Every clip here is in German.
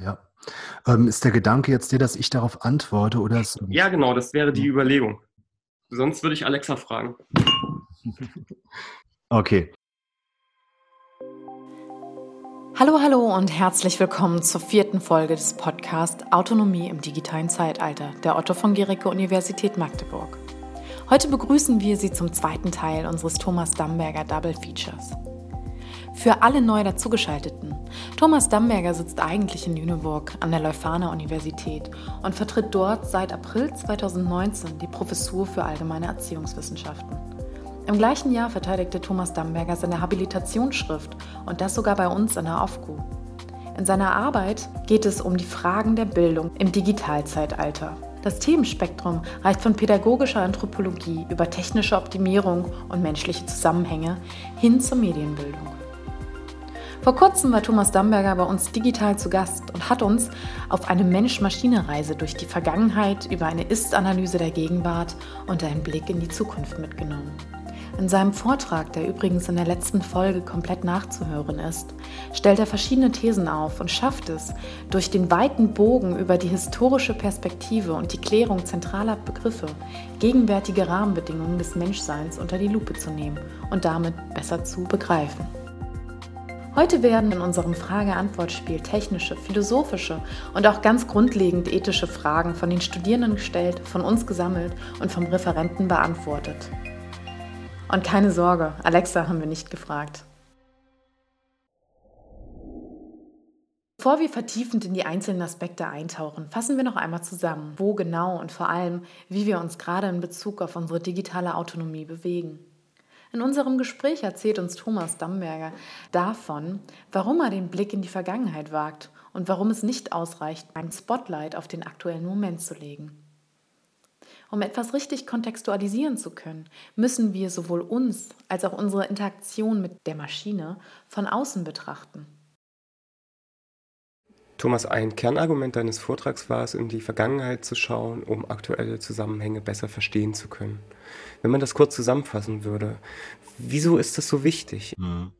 Ja. Ähm, ist der Gedanke jetzt der, dass ich darauf antworte oder? Ja, genau, das wäre die Überlegung. Sonst würde ich Alexa fragen. okay. Hallo, hallo und herzlich willkommen zur vierten Folge des Podcasts Autonomie im digitalen Zeitalter der Otto von Guericke Universität Magdeburg. Heute begrüßen wir Sie zum zweiten Teil unseres Thomas Damberger Double Features. Für alle neu dazugeschalteten. Thomas Damberger sitzt eigentlich in Lüneburg an der Leuphana Universität und vertritt dort seit April 2019 die Professur für allgemeine Erziehungswissenschaften. Im gleichen Jahr verteidigte Thomas Damberger seine Habilitationsschrift und das sogar bei uns an der AFGU. In seiner Arbeit geht es um die Fragen der Bildung im Digitalzeitalter. Das Themenspektrum reicht von pädagogischer Anthropologie über technische Optimierung und menschliche Zusammenhänge hin zur Medienbildung. Vor kurzem war Thomas Damberger bei uns digital zu Gast und hat uns auf eine Mensch-Maschine-Reise durch die Vergangenheit über eine Ist-Analyse der Gegenwart und einen Blick in die Zukunft mitgenommen. In seinem Vortrag, der übrigens in der letzten Folge komplett nachzuhören ist, stellt er verschiedene Thesen auf und schafft es, durch den weiten Bogen über die historische Perspektive und die Klärung zentraler Begriffe gegenwärtige Rahmenbedingungen des Menschseins unter die Lupe zu nehmen und damit besser zu begreifen. Heute werden in unserem Frage-Antwort-Spiel technische, philosophische und auch ganz grundlegend ethische Fragen von den Studierenden gestellt, von uns gesammelt und vom Referenten beantwortet. Und keine Sorge, Alexa haben wir nicht gefragt. Bevor wir vertiefend in die einzelnen Aspekte eintauchen, fassen wir noch einmal zusammen, wo genau und vor allem, wie wir uns gerade in Bezug auf unsere digitale Autonomie bewegen. In unserem Gespräch erzählt uns Thomas Damberger davon, warum er den Blick in die Vergangenheit wagt und warum es nicht ausreicht, ein Spotlight auf den aktuellen Moment zu legen. Um etwas richtig kontextualisieren zu können, müssen wir sowohl uns als auch unsere Interaktion mit der Maschine von außen betrachten. Thomas, ein Kernargument deines Vortrags war es, in die Vergangenheit zu schauen, um aktuelle Zusammenhänge besser verstehen zu können. Wenn man das kurz zusammenfassen würde, wieso ist das so wichtig? Mhm.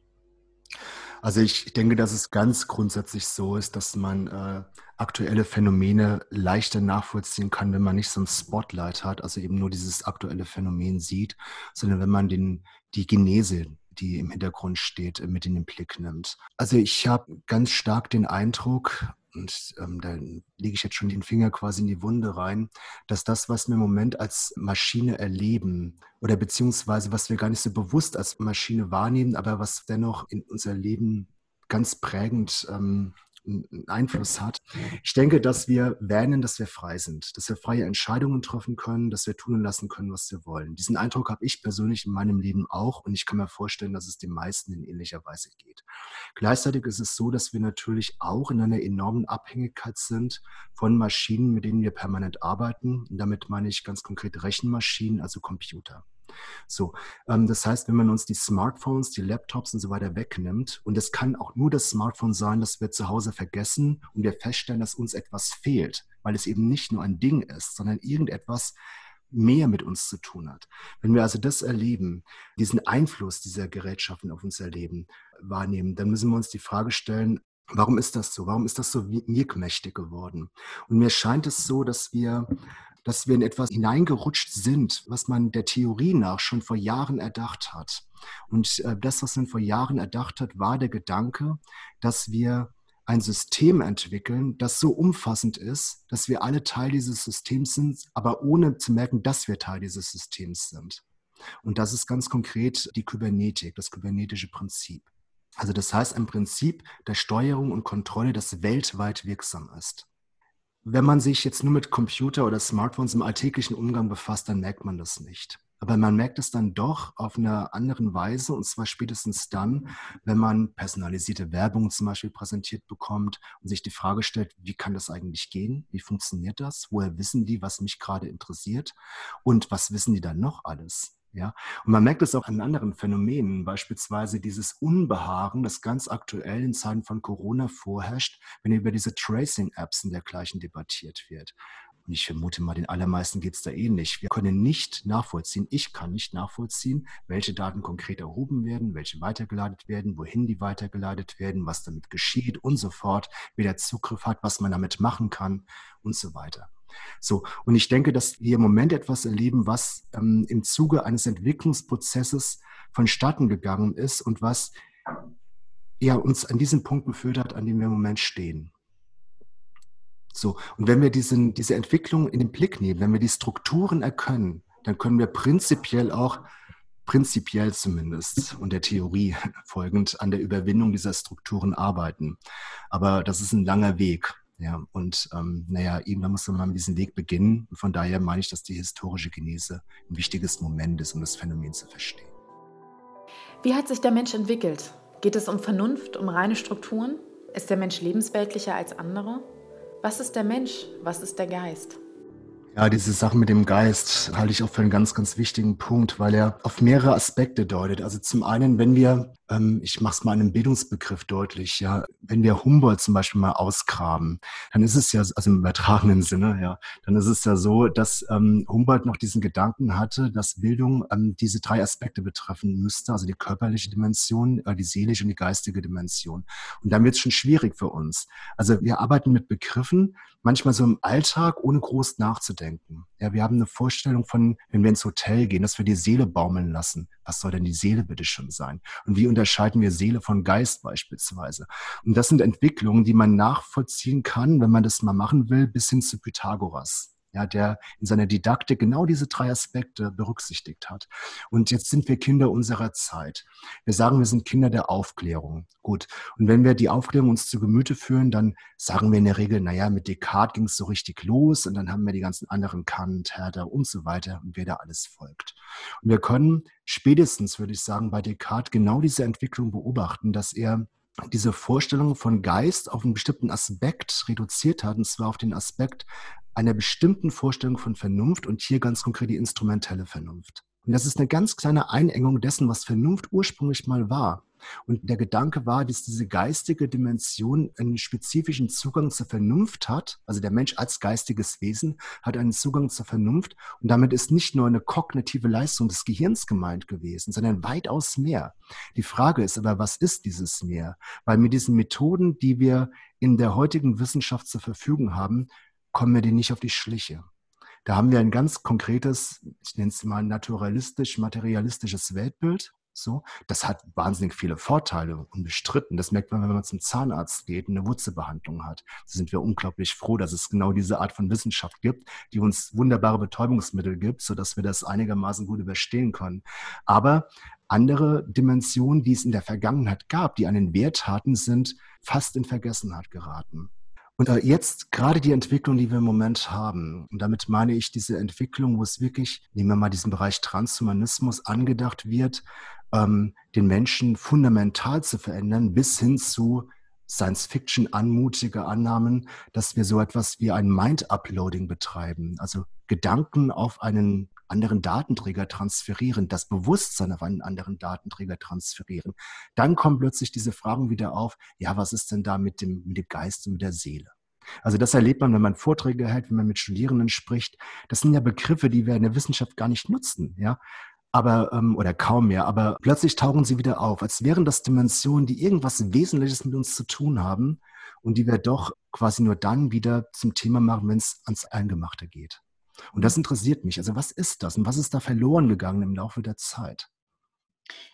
Also ich denke, dass es ganz grundsätzlich so ist, dass man äh, aktuelle Phänomene leichter nachvollziehen kann, wenn man nicht so ein Spotlight hat, also eben nur dieses aktuelle Phänomen sieht, sondern wenn man den, die Genese, die im Hintergrund steht, mit in den Blick nimmt. Also ich habe ganz stark den Eindruck, und ähm, da lege ich jetzt schon den Finger quasi in die Wunde rein, dass das, was wir im Moment als Maschine erleben oder beziehungsweise was wir gar nicht so bewusst als Maschine wahrnehmen, aber was dennoch in unser Leben ganz prägend ähm, einen Einfluss hat. Ich denke, dass wir wähnen, dass wir frei sind, dass wir freie Entscheidungen treffen können, dass wir tun und lassen können, was wir wollen. Diesen Eindruck habe ich persönlich in meinem Leben auch und ich kann mir vorstellen, dass es den meisten in ähnlicher Weise geht. Gleichzeitig ist es so, dass wir natürlich auch in einer enormen Abhängigkeit sind von Maschinen, mit denen wir permanent arbeiten. Und damit meine ich ganz konkret Rechenmaschinen, also Computer. So, ähm, das heißt, wenn man uns die Smartphones, die Laptops und so weiter wegnimmt, und es kann auch nur das Smartphone sein, das wir zu Hause vergessen und wir feststellen, dass uns etwas fehlt, weil es eben nicht nur ein Ding ist, sondern irgendetwas mehr mit uns zu tun hat. Wenn wir also das erleben, diesen Einfluss dieser Gerätschaften auf unser Leben wahrnehmen, dann müssen wir uns die Frage stellen, Warum ist das so? Warum ist das so wirkmächtig geworden? Und mir scheint es so, dass wir dass wir in etwas hineingerutscht sind, was man der Theorie nach schon vor Jahren erdacht hat. Und äh, das, was man vor Jahren erdacht hat, war der Gedanke, dass wir ein System entwickeln, das so umfassend ist, dass wir alle Teil dieses Systems sind, aber ohne zu merken, dass wir Teil dieses Systems sind. Und das ist ganz konkret die Kybernetik, das kybernetische Prinzip. Also das heißt ein Prinzip der Steuerung und Kontrolle, das weltweit wirksam ist. Wenn man sich jetzt nur mit Computer oder Smartphones im alltäglichen Umgang befasst, dann merkt man das nicht. Aber man merkt es dann doch auf einer anderen Weise und zwar spätestens dann, wenn man personalisierte Werbung zum Beispiel präsentiert bekommt und sich die Frage stellt, wie kann das eigentlich gehen? Wie funktioniert das? Woher wissen die, was mich gerade interessiert? Und was wissen die dann noch alles? Ja, und man merkt es auch an anderen Phänomenen, beispielsweise dieses Unbehagen, das ganz aktuell in Zeiten von Corona vorherrscht, wenn über diese Tracing-Apps und dergleichen debattiert wird. Und ich vermute mal, den allermeisten geht es da ähnlich. Wir können nicht nachvollziehen, ich kann nicht nachvollziehen, welche Daten konkret erhoben werden, welche weitergeleitet werden, wohin die weitergeleitet werden, was damit geschieht und so fort, wer der Zugriff hat, was man damit machen kann und so weiter. So, und ich denke, dass wir im Moment etwas erleben, was ähm, im Zuge eines Entwicklungsprozesses vonstatten gegangen ist und was ja, uns an diesen Punkt geführt hat, an dem wir im Moment stehen. So, und wenn wir diesen, diese Entwicklung in den Blick nehmen, wenn wir die Strukturen erkennen, dann können wir prinzipiell auch, prinzipiell zumindest und der Theorie folgend, an der Überwindung dieser Strukturen arbeiten. Aber das ist ein langer Weg. Ja, und ähm, naja, irgendwann muss man mit diesem Weg beginnen. Und von daher meine ich, dass die historische Genese ein wichtiges Moment ist, um das Phänomen zu verstehen. Wie hat sich der Mensch entwickelt? Geht es um Vernunft, um reine Strukturen? Ist der Mensch lebensweltlicher als andere? Was ist der Mensch? Was ist der Geist? Ja, diese Sache mit dem Geist halte ich auch für einen ganz, ganz wichtigen Punkt, weil er auf mehrere Aspekte deutet. Also zum einen, wenn wir, ähm, ich mache es mal einem Bildungsbegriff deutlich, ja, wenn wir Humboldt zum Beispiel mal ausgraben, dann ist es ja, also im übertragenen Sinne, ja, dann ist es ja so, dass ähm, Humboldt noch diesen Gedanken hatte, dass Bildung ähm, diese drei Aspekte betreffen müsste, also die körperliche Dimension, äh, die seelische und die geistige Dimension. Und dann wird es schon schwierig für uns. Also wir arbeiten mit Begriffen, manchmal so im Alltag, ohne groß nachzudenken. Ja, wir haben eine Vorstellung von, wenn wir ins Hotel gehen, dass wir die Seele baumeln lassen. Was soll denn die Seele bitte schon sein? Und wie unterscheiden wir Seele von Geist beispielsweise? Und das sind Entwicklungen, die man nachvollziehen kann, wenn man das mal machen will, bis hin zu Pythagoras ja, der in seiner Didaktik genau diese drei Aspekte berücksichtigt hat. Und jetzt sind wir Kinder unserer Zeit. Wir sagen, wir sind Kinder der Aufklärung. Gut. Und wenn wir die Aufklärung uns zu Gemüte führen, dann sagen wir in der Regel, naja, mit Descartes ging es so richtig los und dann haben wir die ganzen anderen Kant, Herder und so weiter und wer da alles folgt. Und wir können spätestens, würde ich sagen, bei Descartes genau diese Entwicklung beobachten, dass er diese Vorstellung von Geist auf einen bestimmten Aspekt reduziert hat, und zwar auf den Aspekt einer bestimmten Vorstellung von Vernunft und hier ganz konkret die instrumentelle Vernunft. Und das ist eine ganz kleine Einengung dessen, was Vernunft ursprünglich mal war. Und der Gedanke war, dass diese geistige Dimension einen spezifischen Zugang zur Vernunft hat. Also der Mensch als geistiges Wesen hat einen Zugang zur Vernunft. Und damit ist nicht nur eine kognitive Leistung des Gehirns gemeint gewesen, sondern weitaus mehr. Die Frage ist aber, was ist dieses mehr? Weil mit diesen Methoden, die wir in der heutigen Wissenschaft zur Verfügung haben, kommen wir denen nicht auf die Schliche. Da haben wir ein ganz konkretes, ich nenne es mal naturalistisch-materialistisches Weltbild. So, das hat wahnsinnig viele Vorteile, unbestritten. Das merkt man, wenn man zum Zahnarzt geht und eine Wurzelbehandlung hat. Da sind wir unglaublich froh, dass es genau diese Art von Wissenschaft gibt, die uns wunderbare Betäubungsmittel gibt, sodass wir das einigermaßen gut überstehen können. Aber andere Dimensionen, die es in der Vergangenheit gab, die einen Wert hatten, sind fast in Vergessenheit geraten. Und äh, jetzt gerade die Entwicklung, die wir im Moment haben, und damit meine ich diese Entwicklung, wo es wirklich, nehmen wir mal diesen Bereich Transhumanismus, angedacht wird, ähm, den Menschen fundamental zu verändern, bis hin zu Science-Fiction anmutige Annahmen, dass wir so etwas wie ein Mind-Uploading betreiben, also Gedanken auf einen anderen Datenträger transferieren, das Bewusstsein auf einen anderen Datenträger transferieren, dann kommen plötzlich diese Fragen wieder auf, ja, was ist denn da mit dem, mit dem Geist und mit der Seele? Also das erlebt man, wenn man Vorträge hält, wenn man mit Studierenden spricht. Das sind ja Begriffe, die wir in der Wissenschaft gar nicht nutzen, ja. Aber, ähm, oder kaum mehr, aber plötzlich tauchen sie wieder auf, als wären das Dimensionen, die irgendwas Wesentliches mit uns zu tun haben und die wir doch quasi nur dann wieder zum Thema machen, wenn es ans Eingemachte geht. Und das interessiert mich. Also was ist das und was ist da verloren gegangen im Laufe der Zeit?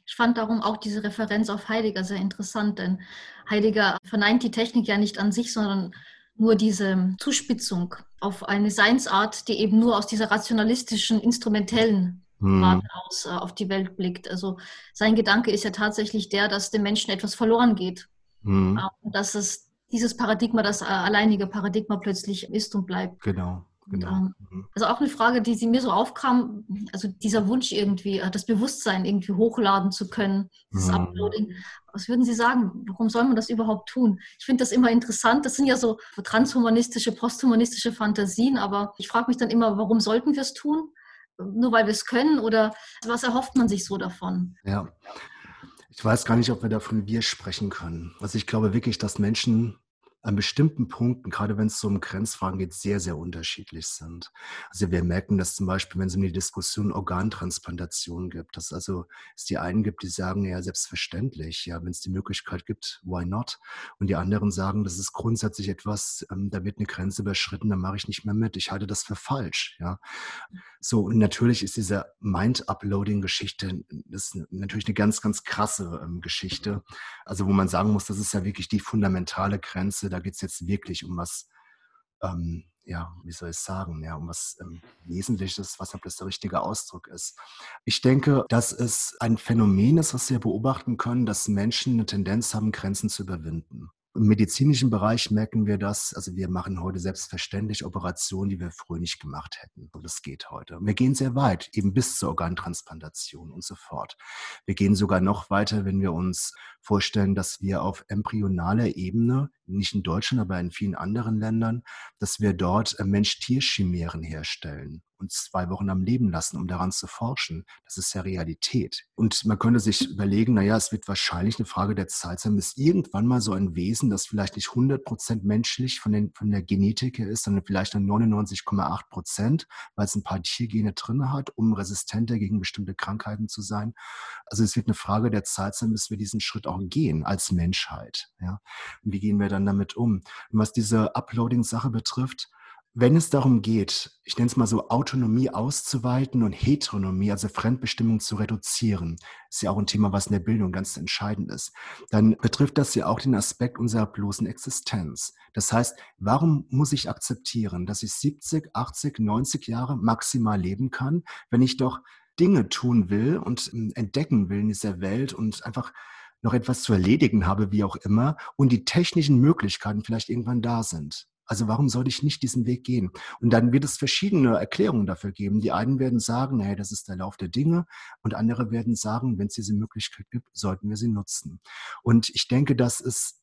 Ich fand darum auch diese Referenz auf Heidegger sehr interessant, denn Heidegger verneint die Technik ja nicht an sich, sondern nur diese Zuspitzung auf eine Seinsart, die eben nur aus dieser rationalistischen, instrumentellen hm. Warte aus äh, auf die Welt blickt. Also sein Gedanke ist ja tatsächlich der, dass dem Menschen etwas verloren geht. Hm. Äh, dass es dieses Paradigma, das äh, alleinige Paradigma plötzlich ist und bleibt. Genau. Genau. Mhm. Also auch eine Frage, die sie mir so aufkam, also dieser Wunsch irgendwie, äh, das Bewusstsein irgendwie hochladen zu können, das mhm. Uploading. Was würden Sie sagen? Warum soll man das überhaupt tun? Ich finde das immer interessant. Das sind ja so transhumanistische, posthumanistische Fantasien, aber ich frage mich dann immer, warum sollten wir es tun? Nur weil wir es können oder was erhofft man sich so davon? Ja. Ich weiß gar nicht, ob wir davon wir sprechen können. Also ich glaube wirklich, dass Menschen an bestimmten Punkten, gerade wenn es so um Grenzfragen geht, sehr, sehr unterschiedlich sind. Also wir merken dass zum Beispiel, wenn es um die Diskussion Organtransplantation gibt, dass also es die einen gibt, die sagen, ja, selbstverständlich, ja, wenn es die Möglichkeit gibt, why not? Und die anderen sagen, das ist grundsätzlich etwas, ähm, da wird eine Grenze überschritten, da mache ich nicht mehr mit. Ich halte das für falsch, ja. So, und natürlich ist diese Mind-Uploading-Geschichte, das ist natürlich eine ganz, ganz krasse ähm, Geschichte. Also wo man sagen muss, das ist ja wirklich die fundamentale Grenze, da geht es jetzt wirklich um was, ähm, ja, wie soll ich sagen, ja, um was ähm, Wesentliches, was ob das der richtige Ausdruck ist. Ich denke, dass es ein Phänomen ist, was wir beobachten können, dass Menschen eine Tendenz haben, Grenzen zu überwinden. Im medizinischen Bereich merken wir das. Also wir machen heute selbstverständlich Operationen, die wir früher nicht gemacht hätten. Und das geht heute. Wir gehen sehr weit, eben bis zur Organtransplantation und so fort. Wir gehen sogar noch weiter, wenn wir uns vorstellen, dass wir auf embryonaler Ebene, nicht in Deutschland, aber in vielen anderen Ländern, dass wir dort äh, Mensch-Tier-Chimären herstellen und zwei Wochen am Leben lassen, um daran zu forschen. Das ist ja Realität. Und man könnte sich überlegen, naja, es wird wahrscheinlich eine Frage der Zeit sein, bis irgendwann mal so ein Wesen, das vielleicht nicht 100 Prozent menschlich von, den, von der Genetik her ist, sondern vielleicht nur 99,8 Prozent, weil es ein paar Tiergene drin hat, um resistenter gegen bestimmte Krankheiten zu sein. Also es wird eine Frage der Zeit sein, bis wir diesen Schritt auch gehen als Menschheit. Ja? Und wie gehen wir dann damit um? Und was diese Uploading-Sache betrifft, wenn es darum geht, ich nenne es mal so, Autonomie auszuweiten und Heteronomie, also Fremdbestimmung zu reduzieren, ist ja auch ein Thema, was in der Bildung ganz entscheidend ist, dann betrifft das ja auch den Aspekt unserer bloßen Existenz. Das heißt, warum muss ich akzeptieren, dass ich 70, 80, 90 Jahre maximal leben kann, wenn ich doch Dinge tun will und ähm, entdecken will in dieser Welt und einfach noch etwas zu erledigen habe, wie auch immer, und die technischen Möglichkeiten vielleicht irgendwann da sind. Also warum sollte ich nicht diesen Weg gehen? Und dann wird es verschiedene Erklärungen dafür geben. Die einen werden sagen, naja, das ist der Lauf der Dinge. Und andere werden sagen, wenn es diese Möglichkeit gibt, sollten wir sie nutzen. Und ich denke, dass es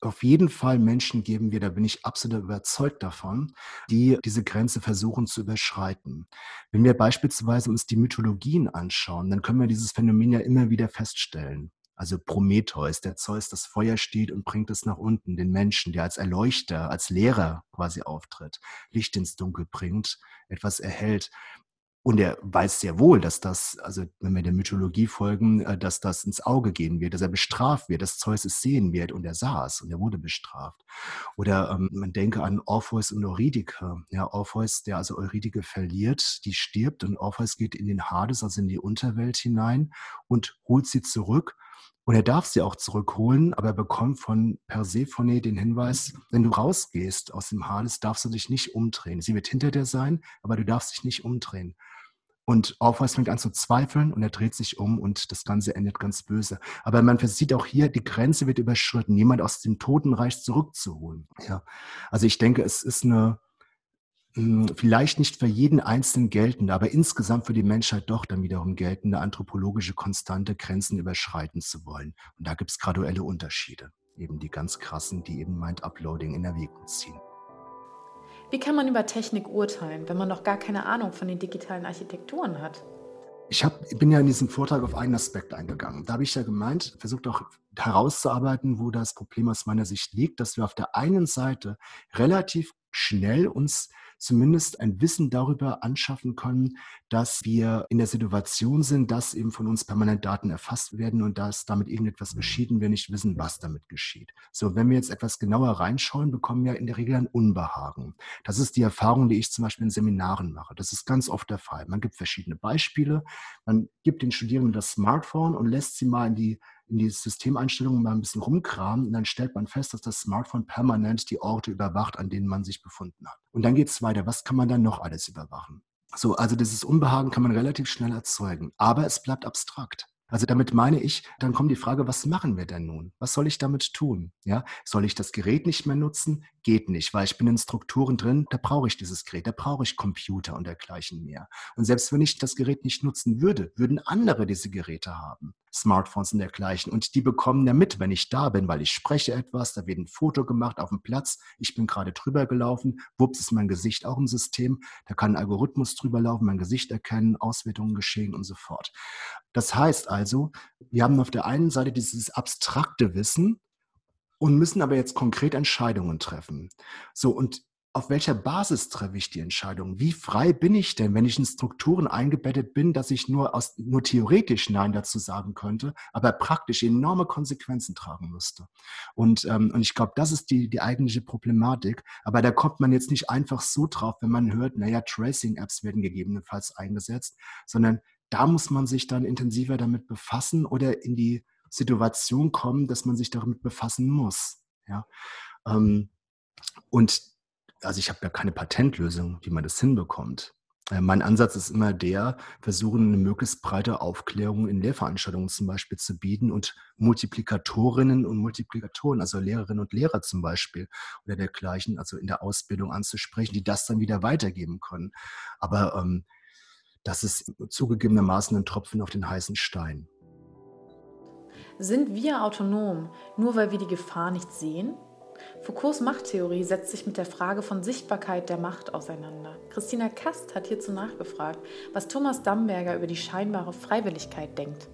auf jeden Fall Menschen geben wird, da bin ich absolut überzeugt davon, die diese Grenze versuchen zu überschreiten. Wenn wir beispielsweise uns die Mythologien anschauen, dann können wir dieses Phänomen ja immer wieder feststellen also Prometheus, der Zeus das Feuer steht und bringt es nach unten, den Menschen, der als Erleuchter, als Lehrer quasi auftritt, Licht ins Dunkel bringt, etwas erhält. Und er weiß sehr wohl, dass das, also wenn wir der Mythologie folgen, äh, dass das ins Auge gehen wird, dass er bestraft wird, dass Zeus es sehen wird und er sah es und er wurde bestraft. Oder ähm, man denke an Orpheus und Eurydike. Ja, Orpheus, der also Eurydike verliert, die stirbt und Orpheus geht in den Hades, also in die Unterwelt hinein und holt sie zurück und er darf sie auch zurückholen, aber er bekommt von Persephone den Hinweis, wenn du rausgehst aus dem Hades, darfst du dich nicht umdrehen. Sie wird hinter dir sein, aber du darfst dich nicht umdrehen. Und Orpheus fängt an zu zweifeln und er dreht sich um und das Ganze endet ganz böse. Aber man sieht auch hier, die Grenze wird überschritten, jemand aus dem Totenreich zurückzuholen. Ja. Also ich denke, es ist eine, vielleicht nicht für jeden Einzelnen geltende, aber insgesamt für die Menschheit doch dann wiederum geltende anthropologische Konstante, Grenzen überschreiten zu wollen. Und da gibt es graduelle Unterschiede, eben die ganz krassen, die eben Mind-Uploading in Erwägung ziehen. Wie kann man über Technik urteilen, wenn man noch gar keine Ahnung von den digitalen Architekturen hat? Ich hab, bin ja in diesem Vortrag auf einen Aspekt eingegangen. Da habe ich ja gemeint, versucht auch herauszuarbeiten, wo das Problem aus meiner Sicht liegt, dass wir auf der einen Seite relativ schnell uns zumindest ein Wissen darüber anschaffen können, dass wir in der Situation sind, dass eben von uns permanent Daten erfasst werden und dass damit irgendetwas geschieht und wir nicht wissen, was damit geschieht. So, wenn wir jetzt etwas genauer reinschauen, bekommen wir in der Regel ein Unbehagen. Das ist die Erfahrung, die ich zum Beispiel in Seminaren mache. Das ist ganz oft der Fall. Man gibt verschiedene Beispiele. Man gibt den Studierenden das Smartphone und lässt sie mal in die in die Systemeinstellungen mal ein bisschen rumkramen und dann stellt man fest, dass das Smartphone permanent die Orte überwacht, an denen man sich befunden hat. Und dann geht es weiter. Was kann man dann noch alles überwachen? So, also dieses Unbehagen kann man relativ schnell erzeugen, aber es bleibt abstrakt. Also damit meine ich, dann kommt die Frage, was machen wir denn nun? Was soll ich damit tun? Ja, soll ich das Gerät nicht mehr nutzen? Geht nicht, weil ich bin in Strukturen drin, da brauche ich dieses Gerät, da brauche ich Computer und dergleichen mehr. Und selbst wenn ich das Gerät nicht nutzen würde, würden andere diese Geräte haben. Smartphones und dergleichen. Und die bekommen ja mit, wenn ich da bin, weil ich spreche etwas, da wird ein Foto gemacht auf dem Platz, ich bin gerade drüber gelaufen, wups ist mein Gesicht auch im System, da kann ein Algorithmus drüber laufen, mein Gesicht erkennen, Auswertungen geschehen und so fort. Das heißt also, wir haben auf der einen Seite dieses abstrakte Wissen, und müssen aber jetzt konkret Entscheidungen treffen. So, und auf welcher Basis treffe ich die Entscheidung? Wie frei bin ich denn, wenn ich in Strukturen eingebettet bin, dass ich nur, aus, nur theoretisch Nein dazu sagen könnte, aber praktisch enorme Konsequenzen tragen müsste? Und, ähm, und ich glaube, das ist die, die eigentliche Problematik. Aber da kommt man jetzt nicht einfach so drauf, wenn man hört, naja, Tracing-Apps werden gegebenenfalls eingesetzt, sondern da muss man sich dann intensiver damit befassen oder in die Situation kommen, dass man sich damit befassen muss. Ja. Ähm, und also ich habe ja keine Patentlösung, wie man das hinbekommt. Äh, mein Ansatz ist immer der, versuchen eine möglichst breite Aufklärung in Lehrveranstaltungen zum Beispiel zu bieten und Multiplikatorinnen und Multiplikatoren, also Lehrerinnen und Lehrer zum Beispiel oder dergleichen, also in der Ausbildung anzusprechen, die das dann wieder weitergeben können. Aber ähm, das ist zugegebenermaßen ein Tropfen auf den heißen Stein. Sind wir autonom, nur weil wir die Gefahr nicht sehen? Foucaults Machttheorie setzt sich mit der Frage von Sichtbarkeit der Macht auseinander. Christina Kast hat hierzu nachgefragt, was Thomas Damberger über die scheinbare Freiwilligkeit denkt.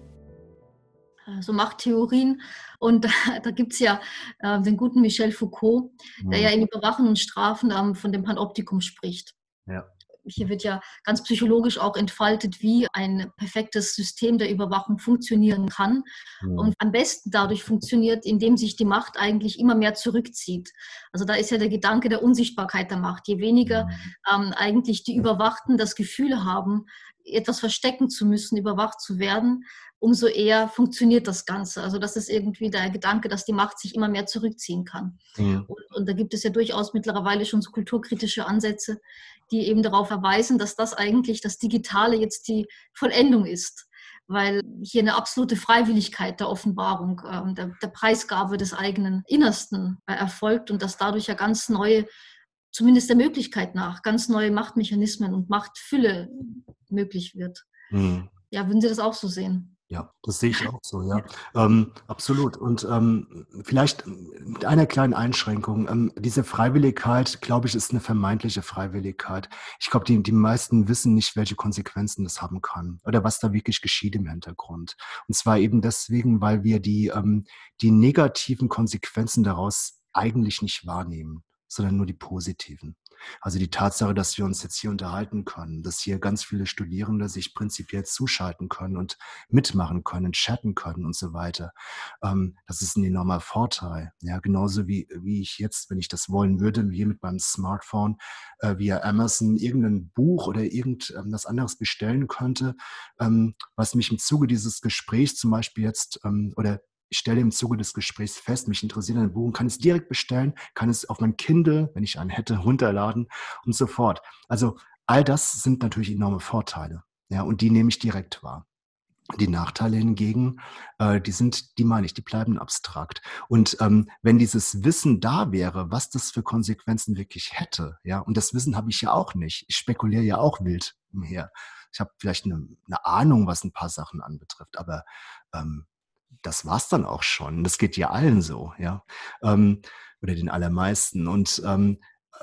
So also Machttheorien. Und da, da gibt es ja äh, den guten Michel Foucault, der ja in Überwachen und Strafen ähm, von dem Panoptikum spricht. Ja hier wird ja ganz psychologisch auch entfaltet, wie ein perfektes System der Überwachung funktionieren kann mhm. und am besten dadurch funktioniert, indem sich die Macht eigentlich immer mehr zurückzieht. Also da ist ja der Gedanke der Unsichtbarkeit der Macht. Je weniger mhm. ähm, eigentlich die Überwachten das Gefühl haben, etwas verstecken zu müssen, überwacht zu werden, umso eher funktioniert das Ganze. Also das ist irgendwie der Gedanke, dass die Macht sich immer mehr zurückziehen kann. Ja. Und, und, da gibt es ja durchaus mittlerweile schon so kulturkritische Ansätze, die eben darauf verweisen, dass das eigentlich das Digitale jetzt die Vollendung ist. Weil hier eine absolute Freiwilligkeit der Offenbarung, äh, der, der, Preisgabe des eigenen Innersten äh, erfolgt und dass dadurch ja ganz neue zumindest der Möglichkeit nach, ganz neue Machtmechanismen und Machtfülle möglich wird. Mhm. Ja, würden Sie das auch so sehen? Ja, das sehe ich auch so, ja. Ähm, absolut. Und ähm, vielleicht mit einer kleinen Einschränkung. Ähm, diese Freiwilligkeit, glaube ich, ist eine vermeintliche Freiwilligkeit. Ich glaube, die, die meisten wissen nicht, welche Konsequenzen das haben kann oder was da wirklich geschieht im Hintergrund. Und zwar eben deswegen, weil wir die, ähm, die negativen Konsequenzen daraus eigentlich nicht wahrnehmen sondern nur die positiven. Also die Tatsache, dass wir uns jetzt hier unterhalten können, dass hier ganz viele Studierende sich prinzipiell zuschalten können und mitmachen können, chatten können und so weiter. Ähm, das ist ein enormer Vorteil. Ja, genauso wie, wie ich jetzt, wenn ich das wollen würde, hier mit meinem Smartphone äh, via Amazon irgendein Buch oder irgendwas anderes bestellen könnte, ähm, was mich im Zuge dieses Gesprächs zum Beispiel jetzt ähm, oder ich stelle im Zuge des Gesprächs fest, mich interessiert ein Buch, kann es direkt bestellen, kann es auf mein Kindle, wenn ich einen hätte, runterladen und so fort. Also all das sind natürlich enorme Vorteile. Ja, und die nehme ich direkt wahr. Die Nachteile hingegen, äh, die sind, die meine ich, die bleiben abstrakt. Und ähm, wenn dieses Wissen da wäre, was das für Konsequenzen wirklich hätte, ja, und das Wissen habe ich ja auch nicht. Ich spekuliere ja auch wild umher. Ich habe vielleicht eine, eine Ahnung, was ein paar Sachen anbetrifft, aber ähm, das war's dann auch schon. Das geht ja allen so, ja. Ähm, oder den allermeisten. Und ähm,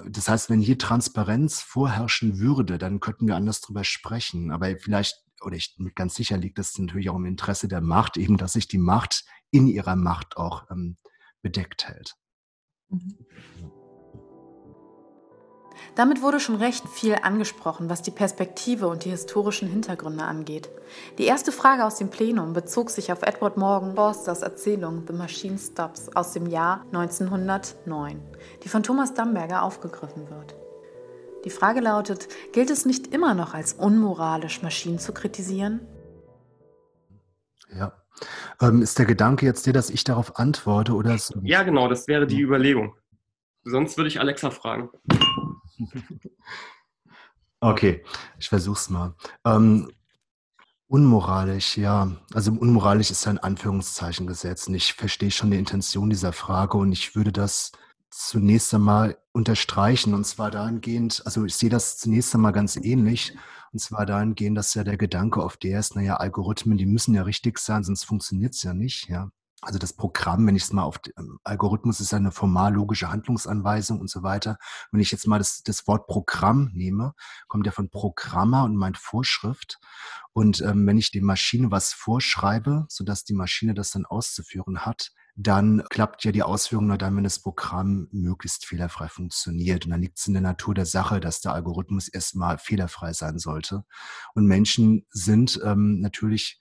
das heißt, wenn hier Transparenz vorherrschen würde, dann könnten wir anders drüber sprechen. Aber vielleicht, oder ich ganz sicher liegt das natürlich auch im Interesse der Macht, eben, dass sich die Macht in ihrer Macht auch ähm, bedeckt hält. Mhm. Damit wurde schon recht viel angesprochen, was die Perspektive und die historischen Hintergründe angeht. Die erste Frage aus dem Plenum bezog sich auf Edward Morgan Forsters Erzählung The Machine Stops aus dem Jahr 1909, die von Thomas Damberger aufgegriffen wird. Die Frage lautet, gilt es nicht immer noch als unmoralisch, Maschinen zu kritisieren? Ja. Ähm, ist der Gedanke jetzt der, dass ich darauf antworte oder? Ja, genau, das wäre die Überlegung. Sonst würde ich Alexa fragen. Okay, ich versuch's mal. Ähm, unmoralisch, ja. Also unmoralisch ist ein Anführungszeichen gesetzt. Und ich verstehe schon die Intention dieser Frage und ich würde das zunächst einmal unterstreichen. Und zwar dahingehend, also ich sehe das zunächst einmal ganz ähnlich. Und zwar dahingehend, dass ja der Gedanke auf der ist, naja, Algorithmen, die müssen ja richtig sein, sonst funktioniert es ja nicht, ja. Also das Programm, wenn ich es mal auf ähm, Algorithmus ist eine formal logische Handlungsanweisung und so weiter. Wenn ich jetzt mal das, das Wort Programm nehme, kommt ja von Programmer und meint Vorschrift. Und ähm, wenn ich der Maschine was vorschreibe, sodass die Maschine das dann auszuführen hat, dann klappt ja die Ausführung nur dann, wenn das Programm möglichst fehlerfrei funktioniert. Und dann liegt es in der Natur der Sache, dass der Algorithmus erstmal fehlerfrei sein sollte. Und Menschen sind ähm, natürlich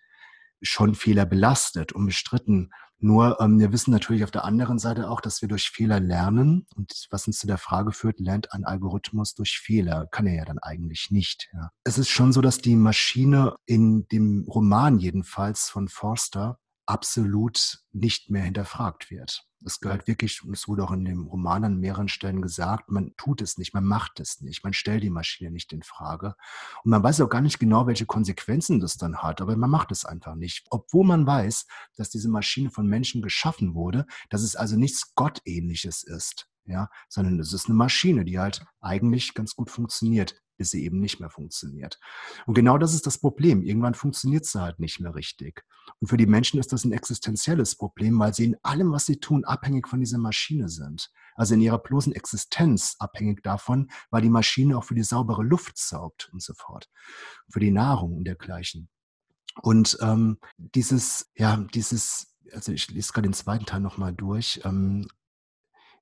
schon fehlerbelastet, unbestritten. Nur ähm, wir wissen natürlich auf der anderen Seite auch, dass wir durch Fehler lernen. Und was uns zu der Frage führt, lernt ein Algorithmus durch Fehler? Kann er ja dann eigentlich nicht. Ja. Es ist schon so, dass die Maschine in dem Roman jedenfalls von Forster absolut nicht mehr hinterfragt wird. Es gehört wirklich, und es wurde auch in dem Roman an mehreren Stellen gesagt, man tut es nicht, man macht es nicht, man stellt die Maschine nicht in Frage. Und man weiß auch gar nicht genau, welche Konsequenzen das dann hat, aber man macht es einfach nicht. Obwohl man weiß, dass diese Maschine von Menschen geschaffen wurde, dass es also nichts Gottähnliches ist, ja, sondern es ist eine Maschine, die halt eigentlich ganz gut funktioniert bis sie eben nicht mehr funktioniert. Und genau das ist das Problem. Irgendwann funktioniert sie halt nicht mehr richtig. Und für die Menschen ist das ein existenzielles Problem, weil sie in allem, was sie tun, abhängig von dieser Maschine sind. Also in ihrer bloßen Existenz abhängig davon, weil die Maschine auch für die saubere Luft saugt und so fort. Für die Nahrung und dergleichen. Und ähm, dieses, ja, dieses, also ich lese gerade den zweiten Teil nochmal durch. Ähm,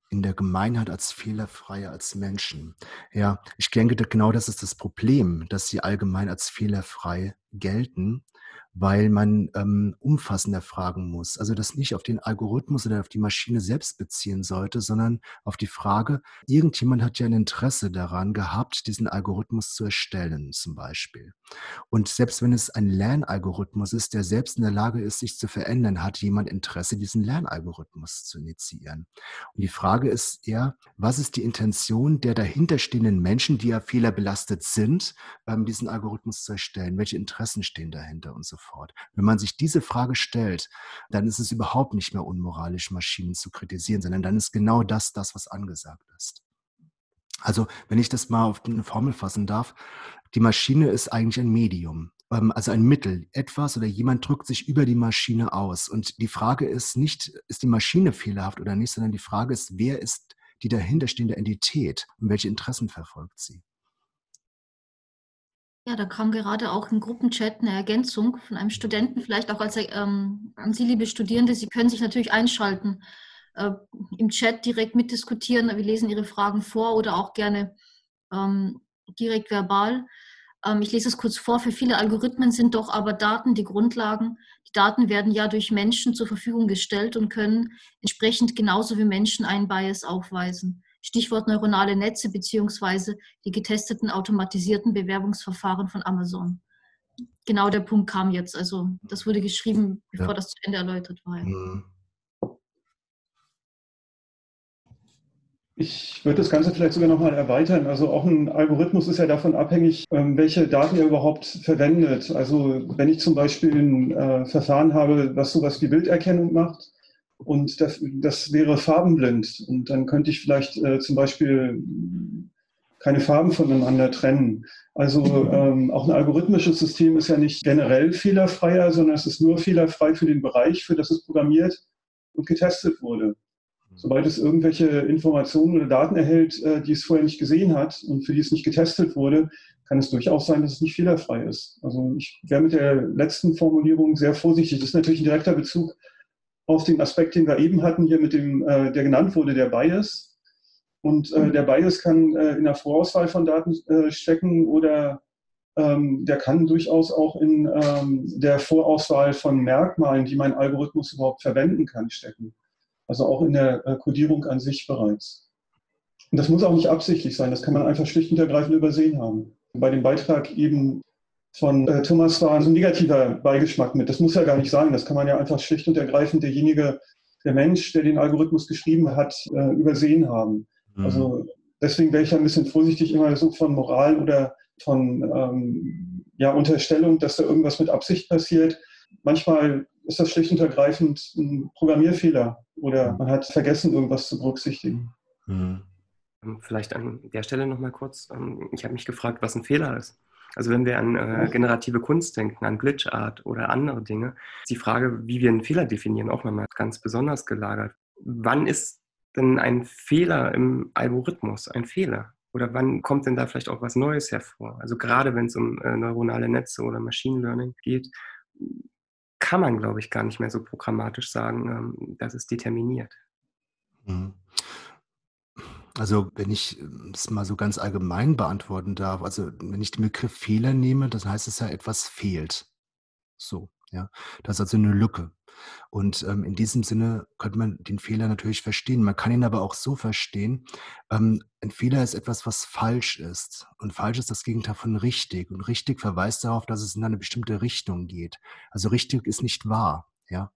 in der Gemeinheit als fehlerfreie als Menschen. Ja, ich denke, genau das ist das Problem, dass sie allgemein als fehlerfrei gelten weil man ähm, umfassender fragen muss. Also das nicht auf den Algorithmus oder auf die Maschine selbst beziehen sollte, sondern auf die Frage, irgendjemand hat ja ein Interesse daran gehabt, diesen Algorithmus zu erstellen zum Beispiel. Und selbst wenn es ein Lernalgorithmus ist, der selbst in der Lage ist, sich zu verändern, hat jemand Interesse, diesen Lernalgorithmus zu initiieren. Und die Frage ist eher, was ist die Intention der dahinterstehenden Menschen, die ja fehlerbelastet sind, ähm, diesen Algorithmus zu erstellen? Welche Interessen stehen dahinter und so fort. Wenn man sich diese Frage stellt, dann ist es überhaupt nicht mehr unmoralisch, Maschinen zu kritisieren, sondern dann ist genau das das, was angesagt ist. Also, wenn ich das mal auf eine Formel fassen darf, die Maschine ist eigentlich ein Medium, ähm, also ein Mittel, etwas oder jemand drückt sich über die Maschine aus. Und die Frage ist nicht, ist die Maschine fehlerhaft oder nicht, sondern die Frage ist, wer ist die dahinterstehende Entität und welche Interessen verfolgt sie? Ja, da kam gerade auch im Gruppenchat eine Ergänzung von einem Studenten, vielleicht auch als ähm, an Sie, liebe Studierende, Sie können sich natürlich einschalten, äh, im Chat direkt mitdiskutieren. Wir lesen Ihre Fragen vor oder auch gerne ähm, direkt verbal. Ähm, ich lese es kurz vor. Für viele Algorithmen sind doch aber Daten die Grundlagen. Die Daten werden ja durch Menschen zur Verfügung gestellt und können entsprechend genauso wie Menschen einen Bias aufweisen. Stichwort neuronale Netze beziehungsweise die getesteten automatisierten Bewerbungsverfahren von Amazon. Genau der Punkt kam jetzt. Also das wurde geschrieben, bevor ja. das zu Ende erläutert war. Mhm. Ich würde das Ganze vielleicht sogar nochmal erweitern. Also auch ein Algorithmus ist ja davon abhängig, ähm, welche Daten er überhaupt verwendet. Also wenn ich zum Beispiel ein äh, Verfahren habe, was sowas wie Bilderkennung macht, und das, das wäre farbenblind. Und dann könnte ich vielleicht äh, zum Beispiel keine Farben voneinander trennen. Also ähm, auch ein algorithmisches System ist ja nicht generell fehlerfreier, sondern es ist nur fehlerfrei für den Bereich, für das es programmiert und getestet wurde. Sobald es irgendwelche Informationen oder Daten erhält, äh, die es vorher nicht gesehen hat und für die es nicht getestet wurde, kann es durchaus sein, dass es nicht fehlerfrei ist. Also ich wäre mit der letzten Formulierung sehr vorsichtig. Das ist natürlich ein direkter Bezug auf den Aspekt, den wir eben hatten, hier mit dem, äh, der genannt wurde, der Bias. Und äh, der Bias kann äh, in der Vorauswahl von Daten äh, stecken oder ähm, der kann durchaus auch in ähm, der Vorauswahl von Merkmalen, die mein Algorithmus überhaupt verwenden kann, stecken. Also auch in der äh, Codierung an sich bereits. Und das muss auch nicht absichtlich sein, das kann man einfach schlicht und ergreifend übersehen haben. Bei dem Beitrag eben von äh, Thomas war ein negativer Beigeschmack mit. Das muss ja gar nicht sein. Das kann man ja einfach schlicht und ergreifend derjenige, der Mensch, der den Algorithmus geschrieben hat, äh, übersehen haben. Mhm. Also deswegen wäre ich ja ein bisschen vorsichtig immer so von Moral oder von ähm, ja, Unterstellung, dass da irgendwas mit Absicht passiert. Manchmal ist das schlicht und ergreifend ein Programmierfehler oder man hat vergessen, irgendwas zu berücksichtigen. Mhm. Vielleicht an der Stelle nochmal kurz. Ähm, ich habe mich gefragt, was ein Fehler ist. Also wenn wir an äh, generative Kunst denken, an Glitchart oder andere Dinge, ist die Frage, wie wir einen Fehler definieren, auch nochmal ganz besonders gelagert. Wann ist denn ein Fehler im Algorithmus ein Fehler? Oder wann kommt denn da vielleicht auch was Neues hervor? Also gerade wenn es um äh, neuronale Netze oder Machine Learning geht, kann man, glaube ich, gar nicht mehr so programmatisch sagen, ähm, dass es determiniert. Mhm. Also, wenn ich ähm, es mal so ganz allgemein beantworten darf, also wenn ich den Begriff Fehler nehme, dann heißt es ja, etwas fehlt. So, ja. Das ist also eine Lücke. Und ähm, in diesem Sinne könnte man den Fehler natürlich verstehen. Man kann ihn aber auch so verstehen, ähm, ein Fehler ist etwas, was falsch ist. Und falsch ist das Gegenteil von richtig. Und richtig verweist darauf, dass es in eine bestimmte Richtung geht. Also richtig ist nicht wahr. Ja,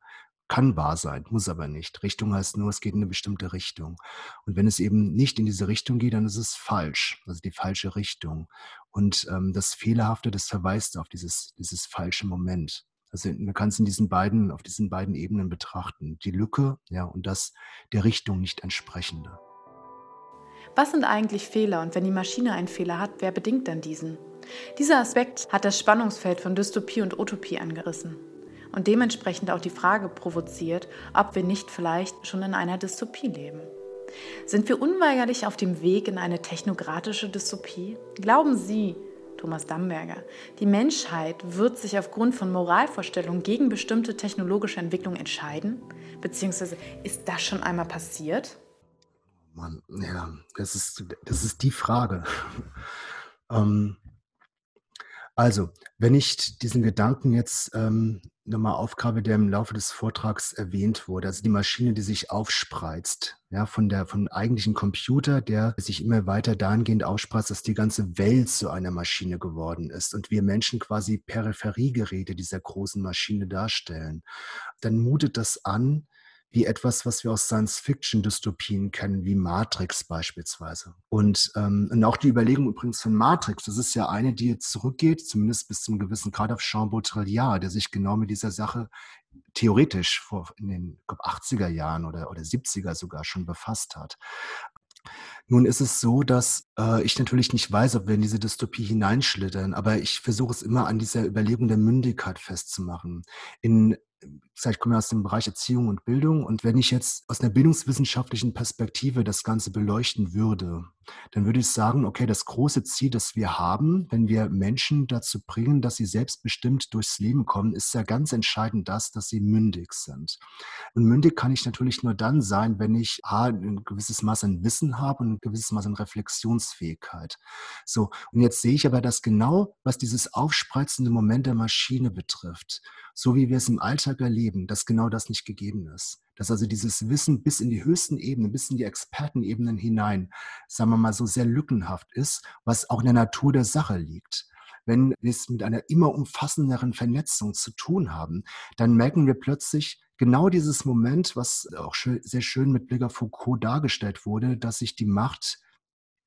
kann wahr sein, muss aber nicht. Richtung heißt nur, es geht in eine bestimmte Richtung. Und wenn es eben nicht in diese Richtung geht, dann ist es falsch, also die falsche Richtung. Und ähm, das Fehlerhafte, das verweist auf dieses, dieses falsche Moment. Also man kann es in diesen beiden, auf diesen beiden Ebenen betrachten. Die Lücke, ja, und das der Richtung nicht entsprechende. Was sind eigentlich Fehler und wenn die Maschine einen Fehler hat, wer bedingt dann diesen? Dieser Aspekt hat das Spannungsfeld von Dystopie und Utopie angerissen und dementsprechend auch die Frage provoziert, ob wir nicht vielleicht schon in einer Dystopie leben. Sind wir unweigerlich auf dem Weg in eine technokratische Dystopie? Glauben Sie, Thomas Damberger, die Menschheit wird sich aufgrund von Moralvorstellungen gegen bestimmte technologische Entwicklungen entscheiden? Beziehungsweise ist das schon einmal passiert? Mann, ja, das ist, das ist die Frage. ähm, also, wenn ich diesen Gedanken jetzt ähm, nochmal aufgrabe, der im Laufe des Vortrags erwähnt wurde, also die Maschine, die sich aufspreizt, ja, von der, vom eigentlichen Computer, der sich immer weiter dahingehend aufspreizt, dass die ganze Welt zu einer Maschine geworden ist und wir Menschen quasi Peripheriegeräte dieser großen Maschine darstellen, dann mutet das an, wie etwas, was wir aus Science-Fiction-Dystopien kennen, wie Matrix beispielsweise. Und, ähm, und auch die Überlegung übrigens von Matrix, das ist ja eine, die jetzt zurückgeht, zumindest bis zum gewissen Grad auf Jean Baudrillard, der sich genau mit dieser Sache theoretisch vor in den glaub, 80er Jahren oder, oder 70er sogar schon befasst hat. Nun ist es so, dass äh, ich natürlich nicht weiß, ob wir in diese Dystopie hineinschlittern, aber ich versuche es immer an dieser Überlegung der Mündigkeit festzumachen. In ich komme aus dem Bereich Erziehung und Bildung und wenn ich jetzt aus einer bildungswissenschaftlichen Perspektive das Ganze beleuchten würde, dann würde ich sagen, okay, das große Ziel, das wir haben, wenn wir Menschen dazu bringen, dass sie selbstbestimmt durchs Leben kommen, ist ja ganz entscheidend das, dass sie mündig sind. Und mündig kann ich natürlich nur dann sein, wenn ich A, ein gewisses Maß an Wissen habe und ein gewisses Maß an Reflexionsfähigkeit. So, und jetzt sehe ich aber das genau, was dieses aufspreizende Moment der Maschine betrifft so wie wir es im Alltag erleben, dass genau das nicht gegeben ist. Dass also dieses Wissen bis in die höchsten Ebenen, bis in die Expertenebenen hinein, sagen wir mal, so sehr lückenhaft ist, was auch in der Natur der Sache liegt. Wenn wir es mit einer immer umfassenderen Vernetzung zu tun haben, dann merken wir plötzlich, genau dieses Moment, was auch sehr schön mit Blick auf Foucault dargestellt wurde, dass sich die Macht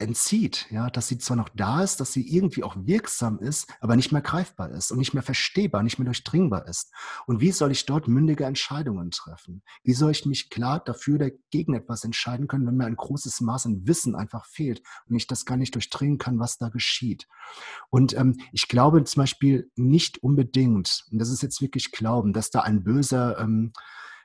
entzieht, ja, dass sie zwar noch da ist, dass sie irgendwie auch wirksam ist, aber nicht mehr greifbar ist und nicht mehr verstehbar, nicht mehr durchdringbar ist. Und wie soll ich dort mündige Entscheidungen treffen? Wie soll ich mich klar dafür oder gegen etwas entscheiden können, wenn mir ein großes Maß an Wissen einfach fehlt und ich das gar nicht durchdringen kann, was da geschieht? Und ähm, ich glaube zum Beispiel nicht unbedingt, und das ist jetzt wirklich Glauben, dass da ein böser ähm,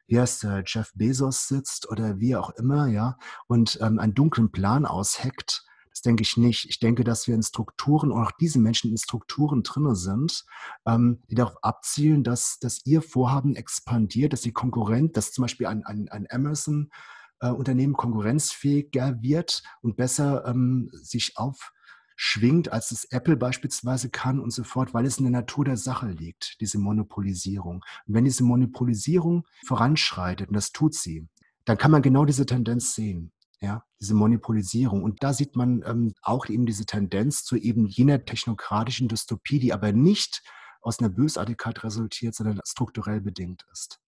wie heißt der, Jeff Bezos sitzt oder wie auch immer, ja, und ähm, einen dunklen Plan ausheckt. Das denke ich nicht. Ich denke, dass wir in Strukturen und auch diese Menschen in Strukturen drinne sind, ähm, die darauf abzielen, dass, dass ihr Vorhaben expandiert, dass die Konkurrent, dass zum Beispiel ein, ein, ein Amazon äh, Unternehmen konkurrenzfähiger wird und besser ähm, sich auf schwingt, als es Apple beispielsweise kann und so fort, weil es in der Natur der Sache liegt, diese Monopolisierung. Und wenn diese Monopolisierung voranschreitet, und das tut sie, dann kann man genau diese Tendenz sehen. Ja, diese Monopolisierung. Und da sieht man ähm, auch eben diese Tendenz zu eben jener technokratischen Dystopie, die aber nicht aus einer Bösartigkeit resultiert, sondern strukturell bedingt ist.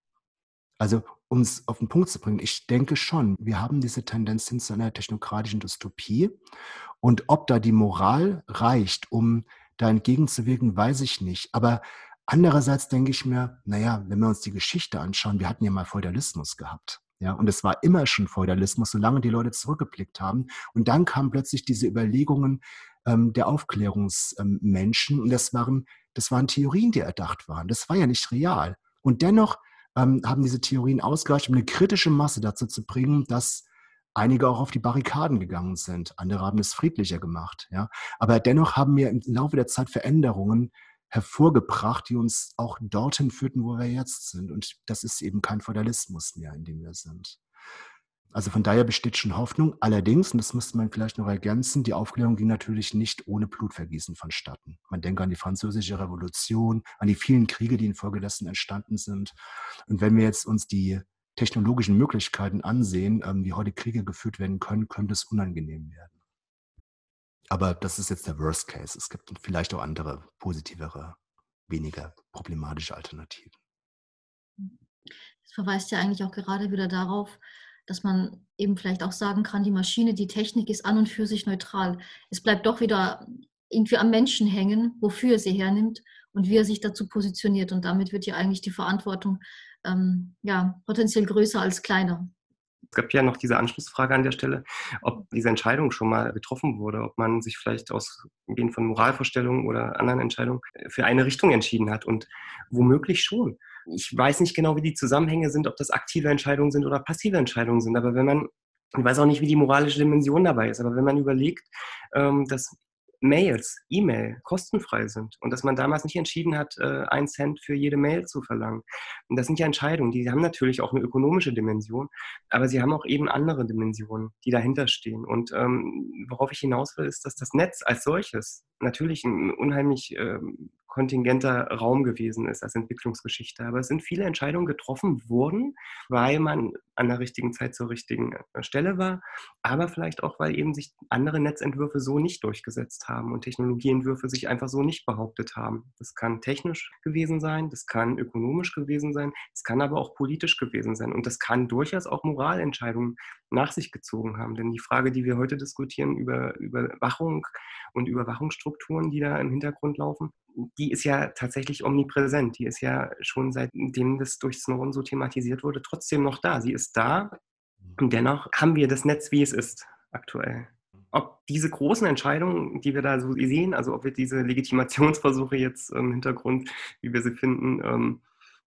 Also, um es auf den Punkt zu bringen, ich denke schon, wir haben diese Tendenz hin zu einer technokratischen Dystopie. Und ob da die Moral reicht, um da entgegenzuwirken, weiß ich nicht. Aber andererseits denke ich mir, naja, wenn wir uns die Geschichte anschauen, wir hatten ja mal Feudalismus gehabt. Ja, und es war immer schon Feudalismus, solange die Leute zurückgeblickt haben. Und dann kamen plötzlich diese Überlegungen ähm, der Aufklärungsmenschen. Ähm, und das waren, das waren Theorien, die erdacht waren. Das war ja nicht real. Und dennoch ähm, haben diese Theorien ausgereicht, um eine kritische Masse dazu zu bringen, dass einige auch auf die Barrikaden gegangen sind. Andere haben es friedlicher gemacht. Ja? Aber dennoch haben wir im Laufe der Zeit Veränderungen hervorgebracht, die uns auch dorthin führten, wo wir jetzt sind. Und das ist eben kein Feudalismus mehr, in dem wir sind. Also von daher besteht schon Hoffnung. Allerdings, und das müsste man vielleicht noch ergänzen, die Aufklärung ging natürlich nicht ohne Blutvergießen vonstatten. Man denke an die französische Revolution, an die vielen Kriege, die infolgedessen entstanden sind. Und wenn wir jetzt uns die technologischen Möglichkeiten ansehen, ähm, wie heute Kriege geführt werden können, könnte es unangenehm werden. Aber das ist jetzt der Worst Case. Es gibt vielleicht auch andere, positivere, weniger problematische Alternativen. Das verweist ja eigentlich auch gerade wieder darauf, dass man eben vielleicht auch sagen kann, die Maschine, die Technik ist an und für sich neutral. Es bleibt doch wieder irgendwie am Menschen hängen, wofür er sie hernimmt und wie er sich dazu positioniert. Und damit wird ja eigentlich die Verantwortung ähm, ja, potenziell größer als kleiner. Es gab ja noch diese Anschlussfrage an der Stelle, ob diese Entscheidung schon mal getroffen wurde, ob man sich vielleicht aus Gehen von Moralvorstellungen oder anderen Entscheidungen für eine Richtung entschieden hat und womöglich schon ich weiß nicht genau, wie die Zusammenhänge sind, ob das aktive Entscheidungen sind oder passive Entscheidungen sind. Aber wenn man, ich weiß auch nicht, wie die moralische Dimension dabei ist, aber wenn man überlegt, ähm, dass Mails, E-Mail kostenfrei sind und dass man damals nicht entschieden hat, äh, ein Cent für jede Mail zu verlangen. Und das sind ja Entscheidungen, die haben natürlich auch eine ökonomische Dimension, aber sie haben auch eben andere Dimensionen, die dahinter stehen. Und ähm, worauf ich hinaus will, ist, dass das Netz als solches natürlich ein unheimlich ähm, kontingenter Raum gewesen ist als Entwicklungsgeschichte. Aber es sind viele Entscheidungen getroffen worden, weil man an der richtigen Zeit zur richtigen äh, Stelle war, aber vielleicht auch, weil eben sich andere Netzentwürfe so nicht durchgesetzt haben und Technologieentwürfe sich einfach so nicht behauptet haben. Das kann technisch gewesen sein, das kann ökonomisch gewesen sein, es kann aber auch politisch gewesen sein und das kann durchaus auch Moralentscheidungen nach sich gezogen haben. Denn die Frage, die wir heute diskutieren über Überwachung und Überwachungsstrukturen, die da im Hintergrund laufen, die ist ja tatsächlich omnipräsent. Die ist ja schon seitdem das durch Snowden so thematisiert wurde, trotzdem noch da. Sie ist da und dennoch haben wir das Netz, wie es ist aktuell. Ob diese großen Entscheidungen, die wir da so sehen, also ob wir diese Legitimationsversuche jetzt im Hintergrund, wie wir sie finden, ähm,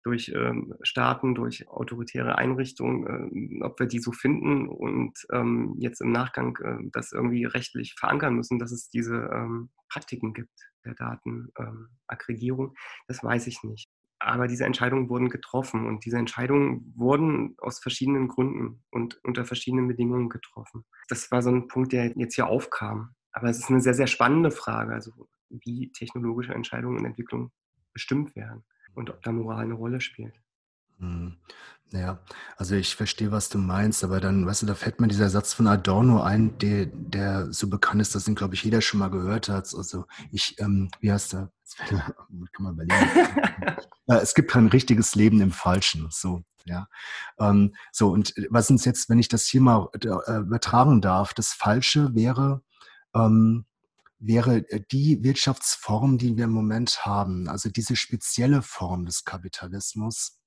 durch ähm, Staaten, durch autoritäre Einrichtungen, äh, ob wir die so finden und ähm, jetzt im Nachgang äh, das irgendwie rechtlich verankern müssen, dass es diese ähm, Praktiken gibt der Datenaggregierung, das weiß ich nicht. Aber diese Entscheidungen wurden getroffen und diese Entscheidungen wurden aus verschiedenen Gründen und unter verschiedenen Bedingungen getroffen. Das war so ein Punkt, der jetzt hier aufkam. Aber es ist eine sehr, sehr spannende Frage, also wie technologische Entscheidungen und Entwicklung bestimmt werden und ob da Moral eine Rolle spielt. Hm. Ja, also ich verstehe, was du meinst, aber dann, weißt du, da fällt mir dieser Satz von Adorno ein, der, der so bekannt ist, dass ihn, glaube ich, jeder schon mal gehört hat. Also ich, ähm, wie heißt der? Kann man überlegen. es gibt kein richtiges Leben im Falschen. So, ja. Ähm, so, und was uns jetzt, wenn ich das hier mal äh, übertragen darf, das Falsche wäre, ähm, wäre äh, die Wirtschaftsform, die wir im Moment haben, also diese spezielle Form des Kapitalismus,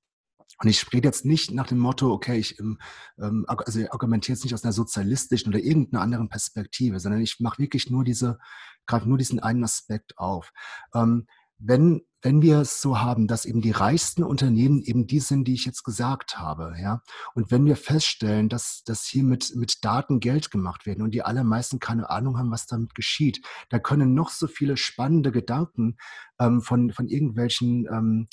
und ich spreche jetzt nicht nach dem Motto, okay, ich ähm, ähm also argumentiere jetzt nicht aus einer sozialistischen oder irgendeiner anderen Perspektive, sondern ich mache wirklich nur diese, greife nur diesen einen Aspekt auf. Ähm, wenn, wenn wir es so haben, dass eben die reichsten Unternehmen eben die sind, die ich jetzt gesagt habe, ja, und wenn wir feststellen, dass, dass hier mit, mit Daten Geld gemacht werden und die allermeisten keine Ahnung haben, was damit geschieht, da können noch so viele spannende Gedanken ähm, von, von irgendwelchen ähm,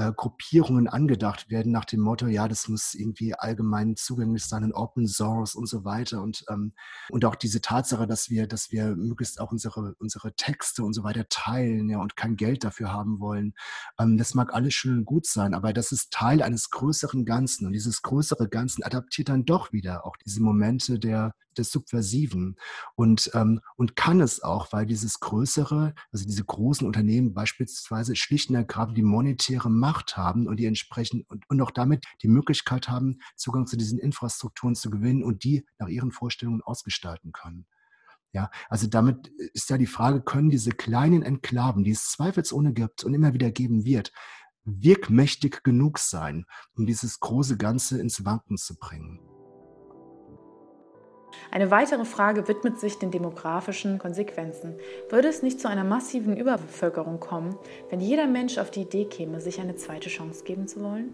äh, Gruppierungen angedacht werden nach dem Motto, ja, das muss irgendwie allgemein zugänglich sein in Open Source und so weiter. Und, ähm, und auch diese Tatsache, dass wir, dass wir möglichst auch unsere, unsere Texte und so weiter teilen ja, und kein Geld dafür haben wollen, ähm, das mag alles schön gut sein, aber das ist Teil eines größeren Ganzen. Und dieses größere Ganzen adaptiert dann doch wieder auch diese Momente der, des Subversiven und, ähm, und kann es auch, weil dieses größere, also diese großen Unternehmen beispielsweise schlicht und ergreifend die monetäre Macht haben und die entsprechend und, und auch damit die Möglichkeit haben, Zugang zu diesen Infrastrukturen zu gewinnen und die nach ihren Vorstellungen ausgestalten können. Ja, also damit ist ja die Frage, können diese kleinen Enklaven, die es zweifelsohne gibt und immer wieder geben wird, wirkmächtig genug sein, um dieses große Ganze ins Wanken zu bringen? Eine weitere Frage widmet sich den demografischen Konsequenzen. Würde es nicht zu einer massiven Überbevölkerung kommen, wenn jeder Mensch auf die Idee käme, sich eine zweite Chance geben zu wollen?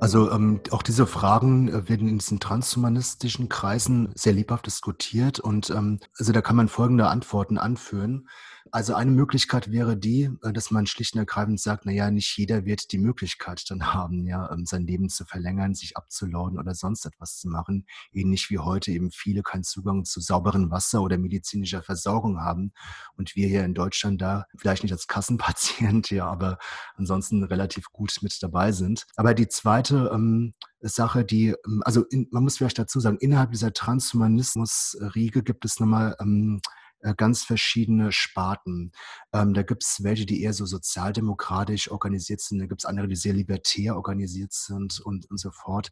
Also ähm, auch diese Fragen äh, werden in diesen transhumanistischen Kreisen sehr lebhaft diskutiert und ähm, also da kann man folgende Antworten anführen. Also eine Möglichkeit wäre die, äh, dass man schlicht und ergreifend sagt, na ja, nicht jeder wird die Möglichkeit dann haben, ja, ähm, sein Leben zu verlängern, sich abzulauden oder sonst etwas zu machen. Ähnlich wie heute eben viele keinen Zugang zu sauberem Wasser oder medizinischer Versorgung haben. Und wir hier in Deutschland da vielleicht nicht als Kassenpatient, ja, aber ansonsten relativ gut mit dabei sind. Aber die zweite ähm, Sache, die, ähm, also in, man muss vielleicht dazu sagen, innerhalb dieser Transhumanismus-Riege gibt es nochmal ähm, äh, ganz verschiedene Sparten. Ähm, da gibt es welche, die eher so sozialdemokratisch organisiert sind, da gibt es andere, die sehr libertär organisiert sind und, und so fort.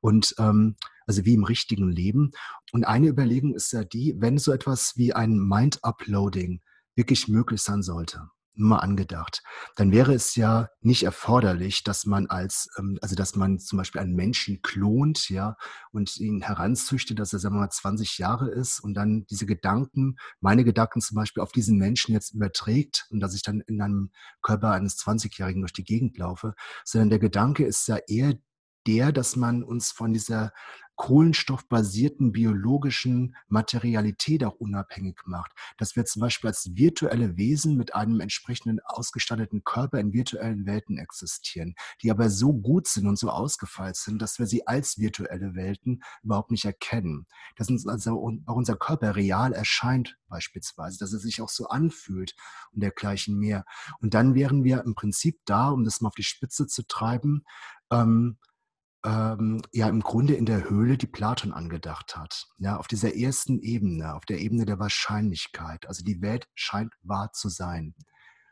Und ähm, also wie im richtigen Leben. Und eine Überlegung ist ja die, wenn so etwas wie ein Mind-Uploading wirklich möglich sein sollte, mal angedacht, dann wäre es ja nicht erforderlich, dass man als, ähm, also dass man zum Beispiel einen Menschen klont, ja, und ihn heranzüchtet, dass er, sagen wir mal, 20 Jahre ist und dann diese Gedanken, meine Gedanken zum Beispiel auf diesen Menschen jetzt überträgt und dass ich dann in einem Körper eines 20-Jährigen durch die Gegend laufe, sondern der Gedanke ist ja eher der, dass man uns von dieser kohlenstoffbasierten biologischen Materialität auch unabhängig macht. Dass wir zum Beispiel als virtuelle Wesen mit einem entsprechenden ausgestatteten Körper in virtuellen Welten existieren, die aber so gut sind und so ausgefeilt sind, dass wir sie als virtuelle Welten überhaupt nicht erkennen. Dass uns also auch unser Körper real erscheint beispielsweise, dass er sich auch so anfühlt und dergleichen mehr. Und dann wären wir im Prinzip da, um das mal auf die Spitze zu treiben, ähm, ähm, ja im Grunde in der Höhle, die Platon angedacht hat. Ja, auf dieser ersten Ebene, auf der Ebene der Wahrscheinlichkeit. Also die Welt scheint wahr zu sein.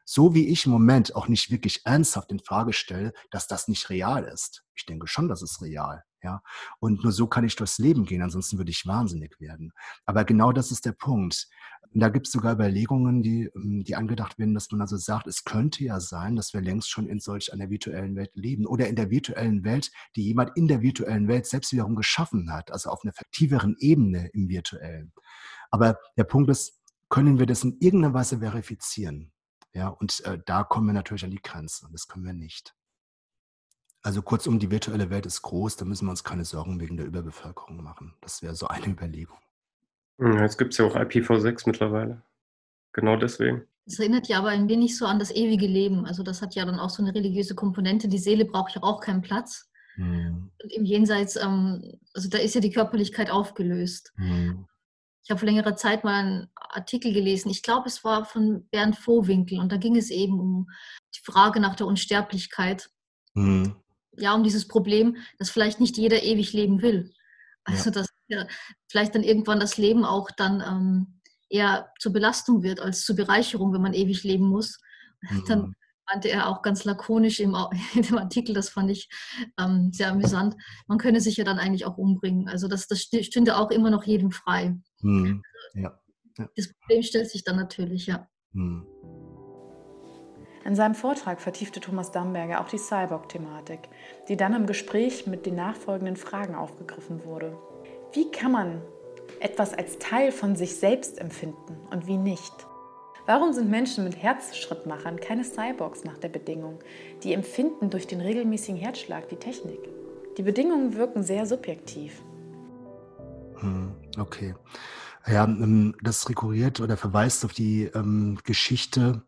So wie ich im Moment auch nicht wirklich ernsthaft in Frage stelle, dass das nicht real ist. Ich denke schon, das ist real. Ja, und nur so kann ich durchs Leben gehen, ansonsten würde ich wahnsinnig werden. Aber genau das ist der Punkt. Und da gibt es sogar Überlegungen, die, ähm, die angedacht werden, dass man also sagt, es könnte ja sein, dass wir längst schon in solch einer virtuellen Welt leben oder in der virtuellen Welt, die jemand in der virtuellen Welt selbst wiederum geschaffen hat, also auf einer effektiveren Ebene im virtuellen. Aber der Punkt ist, können wir das in irgendeiner Weise verifizieren? Ja, und äh, da kommen wir natürlich an die Grenze. Das können wir nicht. Also kurzum, die virtuelle Welt ist groß, da müssen wir uns keine Sorgen wegen der Überbevölkerung machen. Das wäre so eine Überlegung. Hm, jetzt gibt es ja auch IPv6 mittlerweile. Genau deswegen. Das erinnert ja aber ein wenig so an das ewige Leben. Also das hat ja dann auch so eine religiöse Komponente. Die Seele braucht ja auch keinen Platz. Mhm. Und im Jenseits, ähm, also da ist ja die Körperlichkeit aufgelöst. Mhm. Ich habe vor längerer Zeit mal einen Artikel gelesen. Ich glaube, es war von Bernd Vohwinkel und da ging es eben um die Frage nach der Unsterblichkeit. Mhm. Ja, um dieses Problem, dass vielleicht nicht jeder ewig leben will. Also ja. dass ja, vielleicht dann irgendwann das Leben auch dann ähm, eher zur Belastung wird als zur Bereicherung, wenn man ewig leben muss. Mhm. Dann meinte er auch ganz lakonisch im, in dem Artikel, das fand ich ähm, sehr amüsant, man könne sich ja dann eigentlich auch umbringen. Also das, das stünde auch immer noch jedem frei. Mhm. Ja. ja. Das Problem stellt sich dann natürlich, ja. Mhm. In seinem Vortrag vertiefte Thomas Damberger auch die Cyborg-Thematik, die dann im Gespräch mit den nachfolgenden Fragen aufgegriffen wurde. Wie kann man etwas als Teil von sich selbst empfinden und wie nicht? Warum sind Menschen mit Herzschrittmachern keine Cyborgs nach der Bedingung? Die empfinden durch den regelmäßigen Herzschlag die Technik. Die Bedingungen wirken sehr subjektiv. Hm, okay. Ja, ähm, das rekurriert oder verweist auf die ähm, Geschichte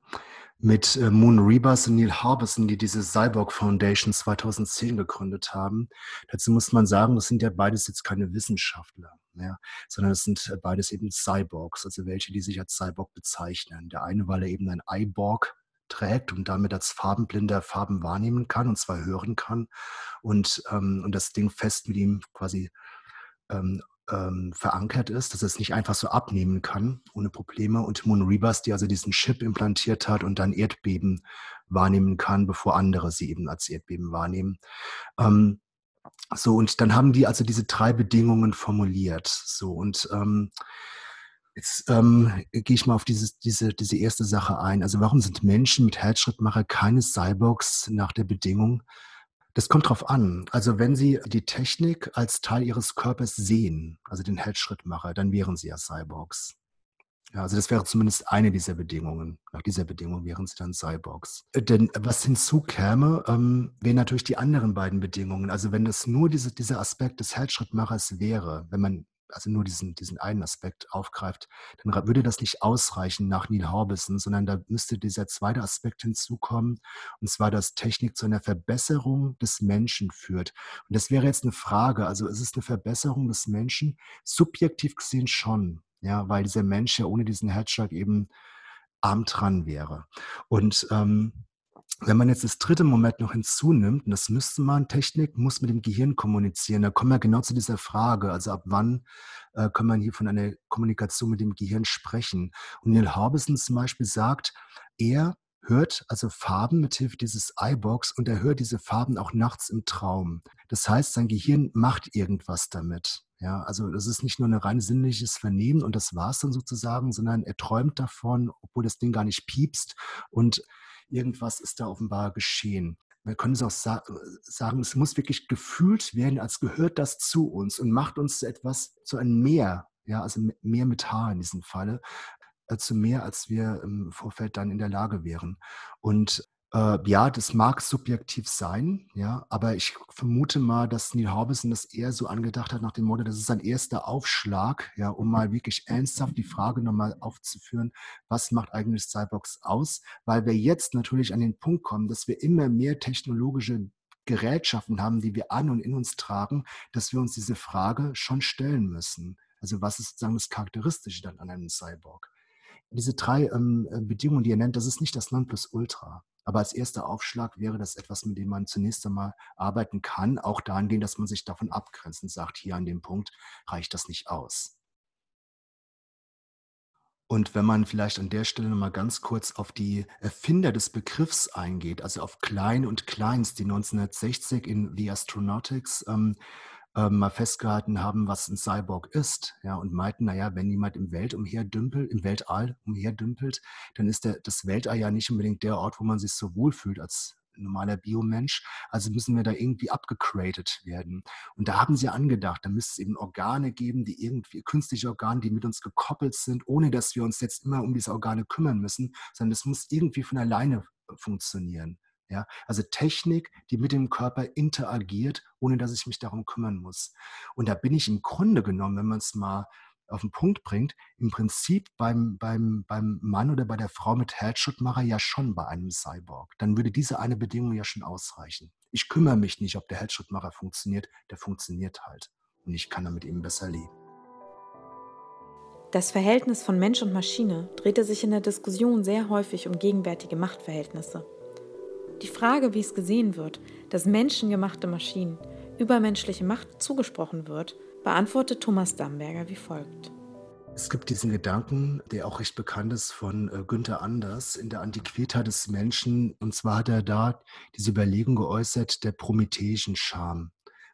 mit äh, Moon Rebus und Neil Harbison, die diese Cyborg Foundation 2010 gegründet haben. Dazu muss man sagen, das sind ja beides jetzt keine Wissenschaftler, ja, sondern es sind äh, beides eben Cyborgs, also welche, die sich als Cyborg bezeichnen. Der eine, weil er eben ein Eyeborg trägt und damit als Farbenblinder Farben wahrnehmen kann und zwar hören kann und, ähm, und das Ding fest mit ihm quasi ähm, ähm, verankert ist, dass es nicht einfach so abnehmen kann, ohne Probleme. Und Moon Rebus, die also diesen Chip implantiert hat und dann Erdbeben wahrnehmen kann, bevor andere sie eben als Erdbeben wahrnehmen. Ähm, so, und dann haben die also diese drei Bedingungen formuliert. So, und ähm, Jetzt ähm, gehe ich mal auf dieses, diese, diese erste Sache ein. Also warum sind Menschen mit Herzschrittmacher keine Cyborgs nach der Bedingung, das kommt drauf an. Also wenn Sie die Technik als Teil Ihres Körpers sehen, also den Herzschrittmacher, dann wären Sie ja Cyborgs. Ja, also das wäre zumindest eine dieser Bedingungen. Nach dieser Bedingung wären sie dann Cyborgs. Äh, denn was hinzukäme, ähm, wären natürlich die anderen beiden Bedingungen. Also wenn das nur diese, dieser Aspekt des Herzschrittmachers wäre, wenn man also nur diesen, diesen einen Aspekt aufgreift, dann würde das nicht ausreichen nach Neil Harbison, sondern da müsste dieser zweite Aspekt hinzukommen, und zwar, dass Technik zu einer Verbesserung des Menschen führt. Und das wäre jetzt eine Frage, also ist es eine Verbesserung des Menschen? Subjektiv gesehen schon ja, weil dieser Mensch ja ohne diesen Herzschlag eben arm dran wäre. Und ähm, wenn man jetzt das dritte Moment noch hinzunimmt, und das müsste man, Technik muss mit dem Gehirn kommunizieren, da kommen wir genau zu dieser Frage, also ab wann äh, kann man hier von einer Kommunikation mit dem Gehirn sprechen. Und Neil Harbison zum Beispiel sagt, er hört also Farben mithilfe dieses iBox und er hört diese Farben auch nachts im Traum. Das heißt, sein Gehirn macht irgendwas damit. Ja, also das ist nicht nur ein rein sinnliches Vernehmen und das war es dann sozusagen, sondern er träumt davon, obwohl das Ding gar nicht piepst und irgendwas ist da offenbar geschehen. Wir können es auch sa sagen, es muss wirklich gefühlt werden, als gehört das zu uns und macht uns etwas, zu einem Mehr, ja, also mehr H in diesem Falle, äh, zu mehr, als wir im Vorfeld dann in der Lage wären. Und äh, ja, das mag subjektiv sein, ja, aber ich vermute mal, dass Neil Harbison das eher so angedacht hat nach dem Motto, das ist ein erster Aufschlag, ja, um mal wirklich ernsthaft die Frage nochmal aufzuführen, was macht eigentlich Cyborgs aus? Weil wir jetzt natürlich an den Punkt kommen, dass wir immer mehr technologische Gerätschaften haben, die wir an und in uns tragen, dass wir uns diese Frage schon stellen müssen. Also was ist sozusagen das Charakteristische dann an einem Cyborg? Diese drei ähm, äh, Bedingungen, die er nennt, das ist nicht das Nonplusultra. Aber als erster Aufschlag wäre das etwas, mit dem man zunächst einmal arbeiten kann, auch dahingehend, dass man sich davon abgrenzt und sagt, hier an dem Punkt reicht das nicht aus. Und wenn man vielleicht an der Stelle nochmal ganz kurz auf die Erfinder des Begriffs eingeht, also auf Klein und Kleins, die 1960 in The Astronautics ähm, ähm, mal festgehalten haben, was ein Cyborg ist, ja, und meinten, naja, wenn jemand im Welt umherdümpelt, im Weltall umherdümpelt, dann ist der, das Weltall ja nicht unbedingt der Ort, wo man sich so wohlfühlt als normaler Biomensch. Also müssen wir da irgendwie abgegradet werden. Und da haben sie angedacht, da müsste es eben Organe geben, die irgendwie, künstliche Organe, die mit uns gekoppelt sind, ohne dass wir uns jetzt immer um diese Organe kümmern müssen, sondern es muss irgendwie von alleine funktionieren. Ja, also Technik, die mit dem Körper interagiert, ohne dass ich mich darum kümmern muss. Und da bin ich im Grunde genommen, wenn man es mal auf den Punkt bringt, im Prinzip beim, beim, beim Mann oder bei der Frau mit Herzschrittmacher ja schon bei einem Cyborg. Dann würde diese eine Bedingung ja schon ausreichen. Ich kümmere mich nicht, ob der Herzschrittmacher funktioniert, der funktioniert halt. Und ich kann damit eben besser leben. Das Verhältnis von Mensch und Maschine drehte sich in der Diskussion sehr häufig um gegenwärtige Machtverhältnisse. Die Frage, wie es gesehen wird, dass menschengemachte Maschinen übermenschliche Macht zugesprochen wird, beantwortet Thomas Damberger wie folgt. Es gibt diesen Gedanken, der auch recht bekannt ist von äh, Günther Anders in der Antiquität des Menschen. Und zwar hat er da diese Überlegung geäußert, der prometheischen Scham.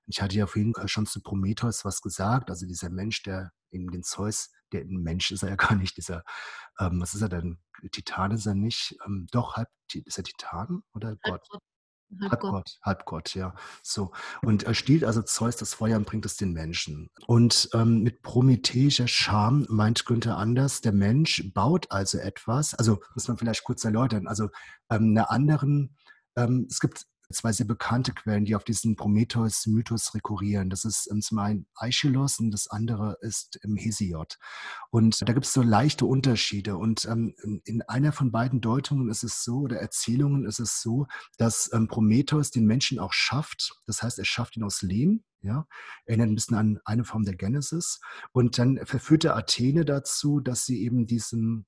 Ich hatte ja vorhin schon zu Prometheus was gesagt, also dieser Mensch, der in den Zeus, der Mensch ist er ja gar nicht, dieser, ähm, was ist er denn? Titan ist er nicht, ähm, doch, halb, ist er Titan oder Gott? Halbgott, Halbgott, ja. So. Und er stiehlt also Zeus das Feuer und bringt es den Menschen. Und ähm, mit prometheischer Scham meint Günther Anders, der Mensch baut also etwas, also muss man vielleicht kurz erläutern, also ähm, einer anderen, ähm, es gibt zwei sehr bekannte Quellen, die auf diesen Prometheus-Mythos rekurrieren. Das ist ähm, zum einen Aeschylus und das andere ist im Hesiod. Und da gibt es so leichte Unterschiede. Und ähm, in einer von beiden Deutungen ist es so, oder Erzählungen ist es so, dass ähm, Prometheus den Menschen auch schafft. Das heißt, er schafft ihn aus Lehm. Ja, erinnert ein bisschen an eine Form der Genesis. Und dann verführt er Athene dazu, dass sie eben diesen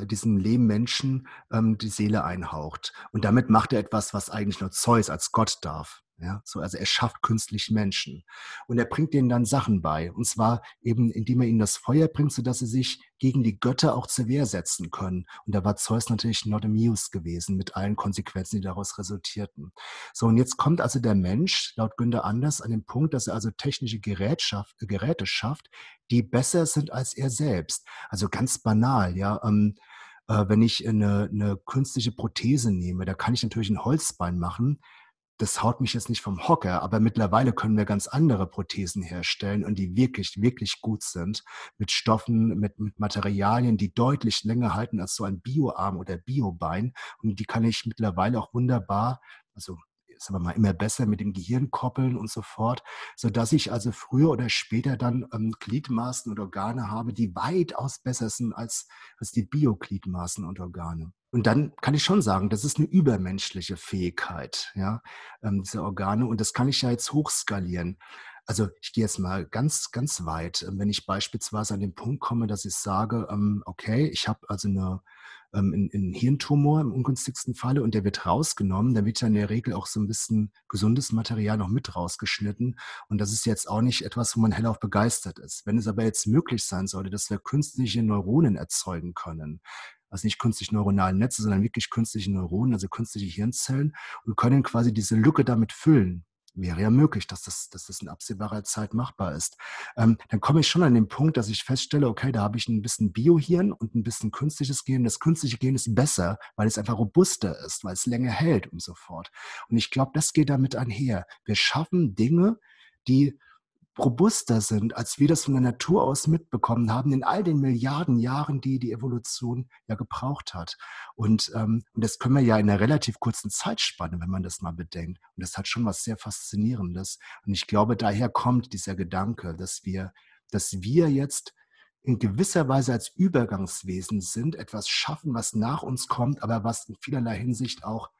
diesem Lehmmenschen ähm, die Seele einhaucht. Und damit macht er etwas, was eigentlich nur Zeus als Gott darf. Ja, so, also er schafft künstlich Menschen. Und er bringt denen dann Sachen bei. Und zwar eben, indem er ihnen das Feuer bringt, sodass sie sich gegen die Götter auch zur Wehr setzen können. Und da war Zeus natürlich not amused gewesen mit allen Konsequenzen, die daraus resultierten. So, und jetzt kommt also der Mensch, laut Günther Anders, an den Punkt, dass er also technische Gerätschaft, Geräte schafft, die besser sind als er selbst. Also ganz banal, ja. Ähm, äh, wenn ich eine, eine künstliche Prothese nehme, da kann ich natürlich ein Holzbein machen das haut mich jetzt nicht vom Hocker, aber mittlerweile können wir ganz andere Prothesen herstellen und die wirklich, wirklich gut sind, mit Stoffen, mit, mit Materialien, die deutlich länger halten als so ein Bioarm oder Biobein. Und die kann ich mittlerweile auch wunderbar, also sagen wir mal, immer besser mit dem Gehirn koppeln und so fort, sodass ich also früher oder später dann ähm, Gliedmaßen und Organe habe, die weitaus besser sind als, als die Biogliedmaßen und Organe. Und dann kann ich schon sagen, das ist eine übermenschliche Fähigkeit, ja, ähm, diese Organe. Und das kann ich ja jetzt hochskalieren. Also ich gehe jetzt mal ganz, ganz weit. Wenn ich beispielsweise an den Punkt komme, dass ich sage, ähm, okay, ich habe also eine ähm, in, in Hirntumor im ungünstigsten Falle und der wird rausgenommen, dann wird ja in der Regel auch so ein bisschen gesundes Material noch mit rausgeschnitten. Und das ist jetzt auch nicht etwas, wo man hellauf begeistert ist. Wenn es aber jetzt möglich sein sollte, dass wir künstliche Neuronen erzeugen können, also nicht künstlich neuronale Netze, sondern wirklich künstliche Neuronen, also künstliche Hirnzellen und können quasi diese Lücke damit füllen wäre ja möglich, dass das, dass das in absehbarer Zeit machbar ist. Ähm, dann komme ich schon an den Punkt, dass ich feststelle, okay, da habe ich ein bisschen Biohirn und ein bisschen künstliches Gen. Das künstliche Gen ist besser, weil es einfach robuster ist, weil es länger hält und so fort. Und ich glaube, das geht damit einher. Wir schaffen Dinge, die robuster sind, als wir das von der Natur aus mitbekommen haben, in all den Milliarden Jahren, die die Evolution ja gebraucht hat. Und, ähm, und das können wir ja in einer relativ kurzen Zeitspanne, wenn man das mal bedenkt. Und das hat schon was sehr Faszinierendes. Und ich glaube, daher kommt dieser Gedanke, dass wir, dass wir jetzt in gewisser Weise als Übergangswesen sind, etwas schaffen, was nach uns kommt, aber was in vielerlei Hinsicht auch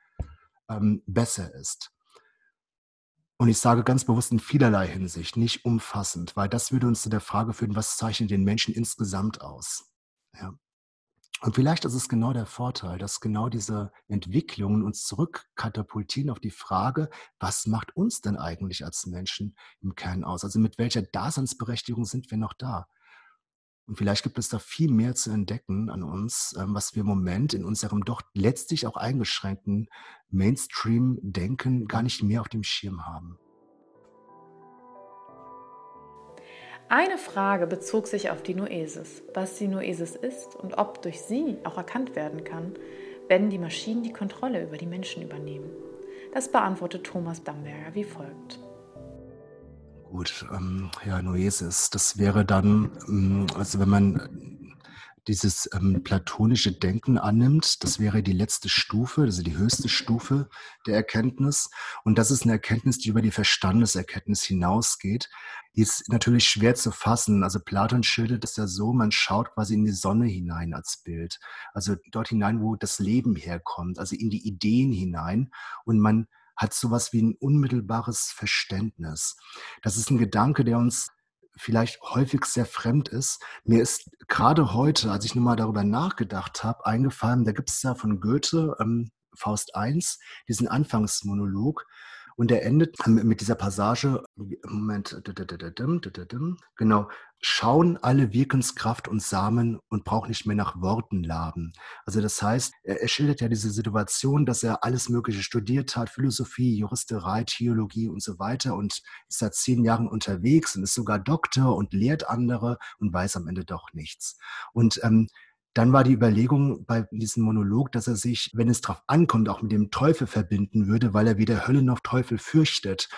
ähm, besser ist. Und ich sage ganz bewusst in vielerlei Hinsicht, nicht umfassend, weil das würde uns zu der Frage führen, was zeichnet den Menschen insgesamt aus? Ja. Und vielleicht ist es genau der Vorteil, dass genau diese Entwicklungen uns zurückkatapultieren auf die Frage, was macht uns denn eigentlich als Menschen im Kern aus? Also mit welcher Daseinsberechtigung sind wir noch da? Und vielleicht gibt es da viel mehr zu entdecken an uns, ähm, was wir im Moment in unserem doch letztlich auch eingeschränkten Mainstream-Denken gar nicht mehr auf dem Schirm haben. Eine Frage bezog sich auf die Noesis, was die Noesis ist und ob durch sie auch erkannt werden kann, wenn die Maschinen die Kontrolle über die Menschen übernehmen. Das beantwortet Thomas Bamberger wie folgt. Gut, ähm, ja, Noesis, das wäre dann, ähm, also wenn man dieses ähm, platonische Denken annimmt, das wäre die letzte Stufe, also die höchste Stufe der Erkenntnis. Und das ist eine Erkenntnis, die über die Verstandeserkenntnis hinausgeht. Die ist natürlich schwer zu fassen. Also Platon schildert es ja so, man schaut quasi in die Sonne hinein als Bild. Also dort hinein, wo das Leben herkommt, also in die Ideen hinein. Und man hat sowas wie ein unmittelbares Verständnis. Das ist ein Gedanke, der uns vielleicht häufig sehr fremd ist. Mir ist gerade heute, als ich nur mal darüber nachgedacht habe, eingefallen, da gibt es ja von Goethe, ähm, Faust I, diesen Anfangsmonolog, und er endet mit dieser Passage, Moment, genau, schauen alle Wirkenskraft und Samen und braucht nicht mehr nach Worten laben. Also das heißt, er, er, schildert ja diese Situation, dass er alles Mögliche studiert hat, Philosophie, Juristerei, Theologie und so weiter und ist seit zehn Jahren unterwegs und ist sogar Doktor und lehrt andere und weiß am Ende doch nichts. Und ähm, dann war die Überlegung bei diesem Monolog, dass er sich, wenn es darauf ankommt, auch mit dem Teufel verbinden würde, weil er weder Hölle noch Teufel fürchtet.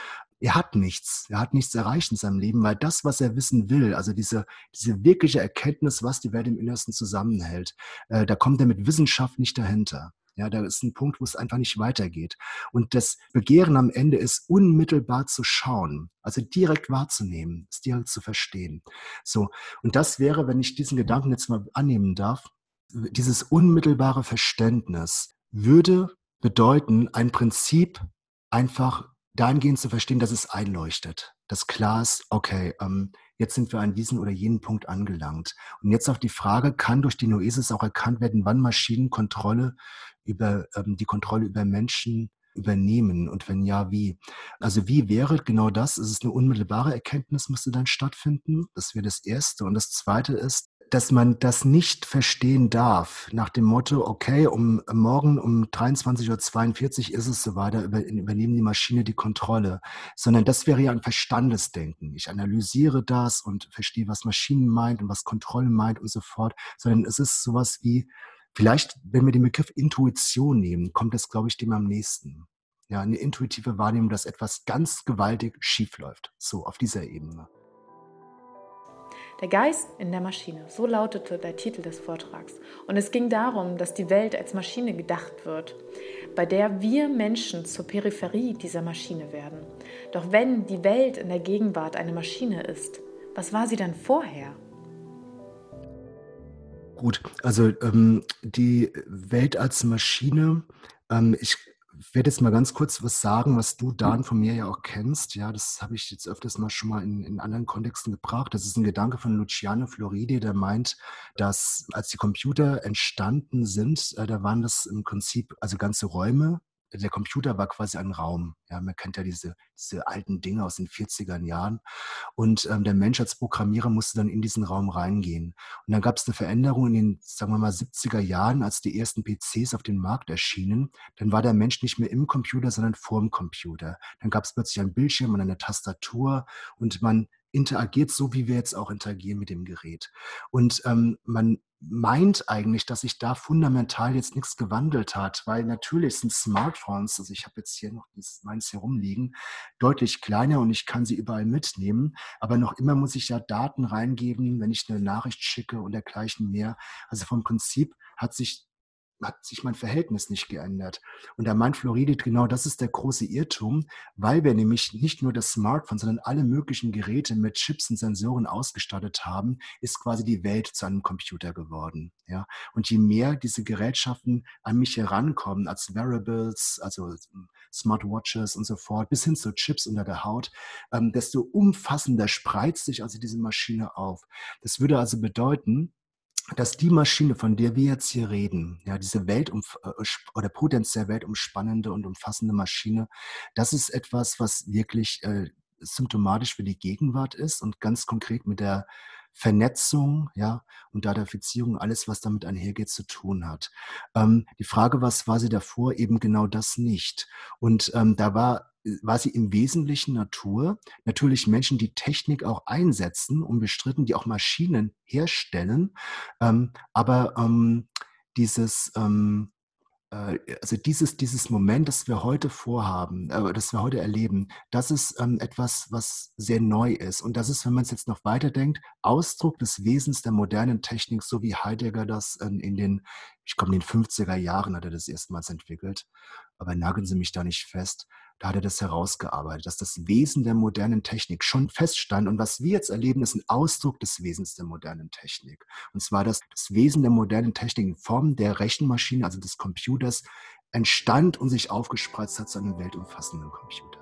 Er hat nichts, er hat nichts erreicht in seinem Leben, weil das, was er wissen will, also diese, diese wirkliche Erkenntnis, was die Welt im Innersten zusammenhält, äh, da kommt er mit Wissenschaft nicht dahinter. Ja, da ist ein Punkt, wo es einfach nicht weitergeht. Und das Begehren am Ende ist unmittelbar zu schauen, also direkt wahrzunehmen, es direkt zu verstehen. So. Und das wäre, wenn ich diesen Gedanken jetzt mal annehmen darf, dieses unmittelbare Verständnis würde bedeuten, ein Prinzip einfach dahingehend zu verstehen, dass es einleuchtet, dass klar ist, okay, ähm, jetzt sind wir an diesen oder jenen Punkt angelangt. Und jetzt auf die Frage, kann durch die Noesis auch erkannt werden, wann Maschinen Kontrolle über ähm, die Kontrolle über Menschen übernehmen und wenn ja, wie? Also wie wäre genau das? Ist es eine unmittelbare Erkenntnis, müsste dann stattfinden? Das wäre das Erste. Und das Zweite ist, dass man das nicht verstehen darf, nach dem Motto, okay, um morgen um 23.42 Uhr ist es so weiter, übernehmen die Maschine die Kontrolle, sondern das wäre ja ein Verstandesdenken. Ich analysiere das und verstehe, was Maschinen meint und was Kontrolle meint und so fort, sondern es ist sowas wie, vielleicht, wenn wir den Begriff Intuition nehmen, kommt das, glaube ich, dem am nächsten. Ja, eine intuitive Wahrnehmung, dass etwas ganz gewaltig schief läuft. So, auf dieser Ebene. Der Geist in der Maschine, so lautete der Titel des Vortrags. Und es ging darum, dass die Welt als Maschine gedacht wird, bei der wir Menschen zur Peripherie dieser Maschine werden. Doch wenn die Welt in der Gegenwart eine Maschine ist, was war sie dann vorher? Gut, also ähm, die Welt als Maschine, ähm, ich werde jetzt mal ganz kurz was sagen, was du, Dan, von mir ja auch kennst. Ja, das habe ich jetzt öfters mal schon mal in, in anderen Kontexten gebracht. Das ist ein Gedanke von Luciano Floridi, der meint, dass als die Computer entstanden sind, äh, da waren das im Prinzip also ganze Räume, der Computer war quasi ein Raum. Ja, man kennt ja diese, diese alten Dinge aus den 40er Jahren. Und ähm, der Mensch als Programmierer musste dann in diesen Raum reingehen. Und dann gab es eine Veränderung in den, sagen wir mal, 70er Jahren, als die ersten PCs auf den Markt erschienen. Dann war der Mensch nicht mehr im Computer, sondern vor dem Computer. Dann gab es plötzlich einen Bildschirm und eine Tastatur und man interagiert so, wie wir jetzt auch interagieren mit dem Gerät. Und ähm, man meint eigentlich, dass sich da fundamental jetzt nichts gewandelt hat, weil natürlich sind Smartphones, also ich habe jetzt hier noch meins hier rumliegen, deutlich kleiner und ich kann sie überall mitnehmen, aber noch immer muss ich ja Daten reingeben, wenn ich eine Nachricht schicke und dergleichen mehr. Also vom Prinzip hat sich hat sich mein Verhältnis nicht geändert. Und da meint Floridit, genau das ist der große Irrtum, weil wir nämlich nicht nur das Smartphone, sondern alle möglichen Geräte mit Chips und Sensoren ausgestattet haben, ist quasi die Welt zu einem Computer geworden. Ja? Und je mehr diese Gerätschaften an mich herankommen, als Wearables, also Smartwatches und so fort, bis hin zu Chips unter der Haut, ähm, desto umfassender spreizt sich also diese Maschine auf. Das würde also bedeuten, dass die Maschine, von der wir jetzt hier reden, ja, diese Weltum äh, oder potenziell weltumspannende und umfassende Maschine, das ist etwas, was wirklich äh, symptomatisch für die Gegenwart ist und ganz konkret mit der Vernetzung, ja, und Datafizierung, alles, was damit einhergeht, zu tun hat. Ähm, die Frage, was war sie davor? Eben genau das nicht. Und ähm, da war war sie im Wesentlichen Natur. Natürlich Menschen, die Technik auch einsetzen, unbestritten, die auch Maschinen herstellen. Ähm, aber ähm, dieses, ähm, äh, also dieses, dieses Moment, das wir heute vorhaben, äh, das wir heute erleben, das ist ähm, etwas, was sehr neu ist. Und das ist, wenn man es jetzt noch weiterdenkt, Ausdruck des Wesens der modernen Technik, so wie Heidegger das in, in den, ich komme in den 50er Jahren hat er das erstmals entwickelt. Aber nageln Sie mich da nicht fest da hat er das herausgearbeitet, dass das Wesen der modernen Technik schon feststand. Und was wir jetzt erleben, ist ein Ausdruck des Wesens der modernen Technik. Und zwar, dass das Wesen der modernen Technik in Form der Rechenmaschine, also des Computers, entstand und sich aufgespreizt hat zu einem weltumfassenden Computer.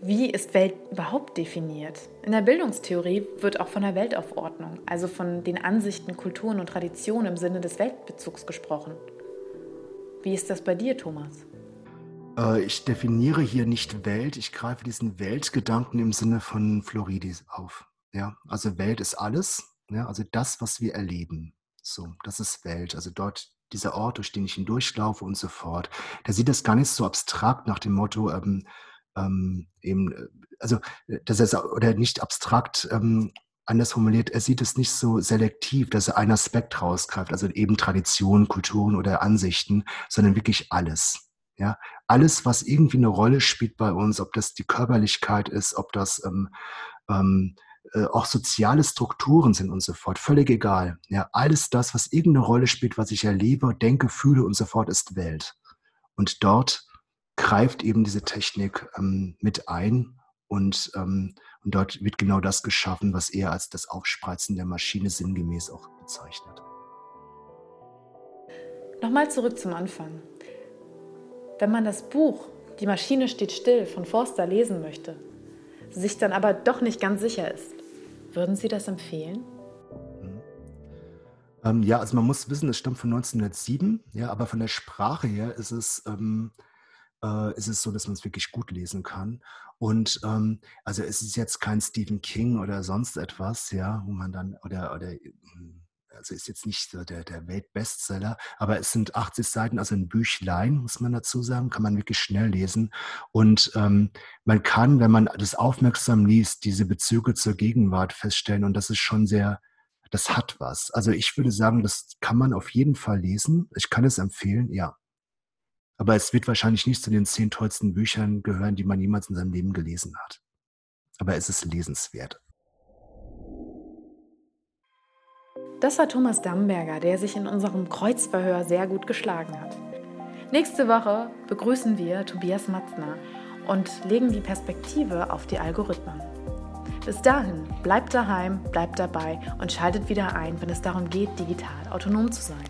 Wie ist Welt überhaupt definiert? In der Bildungstheorie wird auch von der Weltaufordnung, also von den Ansichten, Kulturen und Traditionen im Sinne des Weltbezugs gesprochen. Wie ist das bei dir, Thomas? Äh, ich definiere hier nicht Welt, ich greife diesen Weltgedanken im Sinne von Floridis auf. Ja, also Welt ist alles, ja, also das, was wir erleben. So, das ist Welt. Also dort dieser Ort, durch den ich hindurchlaufe und so fort. Der sieht das gar nicht so abstrakt nach dem Motto, ähm, ähm, eben, äh, also äh, das ist oder nicht abstrakt ähm, anders formuliert, er sieht es nicht so selektiv, dass er einen Aspekt rausgreift, also eben Traditionen, Kulturen oder Ansichten, sondern wirklich alles. Ja, alles, was irgendwie eine Rolle spielt bei uns, ob das die Körperlichkeit ist, ob das ähm, ähm, äh, auch soziale Strukturen sind und so fort, völlig egal. Ja, alles das, was irgendeine Rolle spielt, was ich erlebe, denke, fühle und so fort, ist Welt. Und dort greift eben diese Technik ähm, mit ein und ähm, und dort wird genau das geschaffen, was er als das Aufspreizen der Maschine sinngemäß auch bezeichnet. Nochmal zurück zum Anfang. Wenn man das Buch Die Maschine steht still von Forster lesen möchte, sich dann aber doch nicht ganz sicher ist, würden Sie das empfehlen? Mhm. Ähm, ja, also man muss wissen, es stammt von 1907, ja, aber von der Sprache her ist es ähm, äh, ist es so, dass man es wirklich gut lesen kann. Und ähm, also es ist jetzt kein Stephen King oder sonst etwas, ja, wo man dann, oder, oder hm, also ist jetzt nicht so der, der Weltbestseller, aber es sind 80 Seiten, also ein Büchlein, muss man dazu sagen, kann man wirklich schnell lesen. Und ähm, man kann, wenn man das aufmerksam liest, diese Bezüge zur Gegenwart feststellen und das ist schon sehr, das hat was. Also ich würde sagen, das kann man auf jeden Fall lesen. Ich kann es empfehlen, ja. Aber es wird wahrscheinlich nicht zu den zehn tollsten Büchern gehören, die man jemals in seinem Leben gelesen hat. Aber es ist lesenswert. Das war Thomas Damberger, der sich in unserem Kreuzverhör sehr gut geschlagen hat. Nächste Woche begrüßen wir Tobias Matzner und legen die Perspektive auf die Algorithmen. Bis dahin, bleibt daheim, bleibt dabei und schaltet wieder ein, wenn es darum geht, digital autonom zu sein.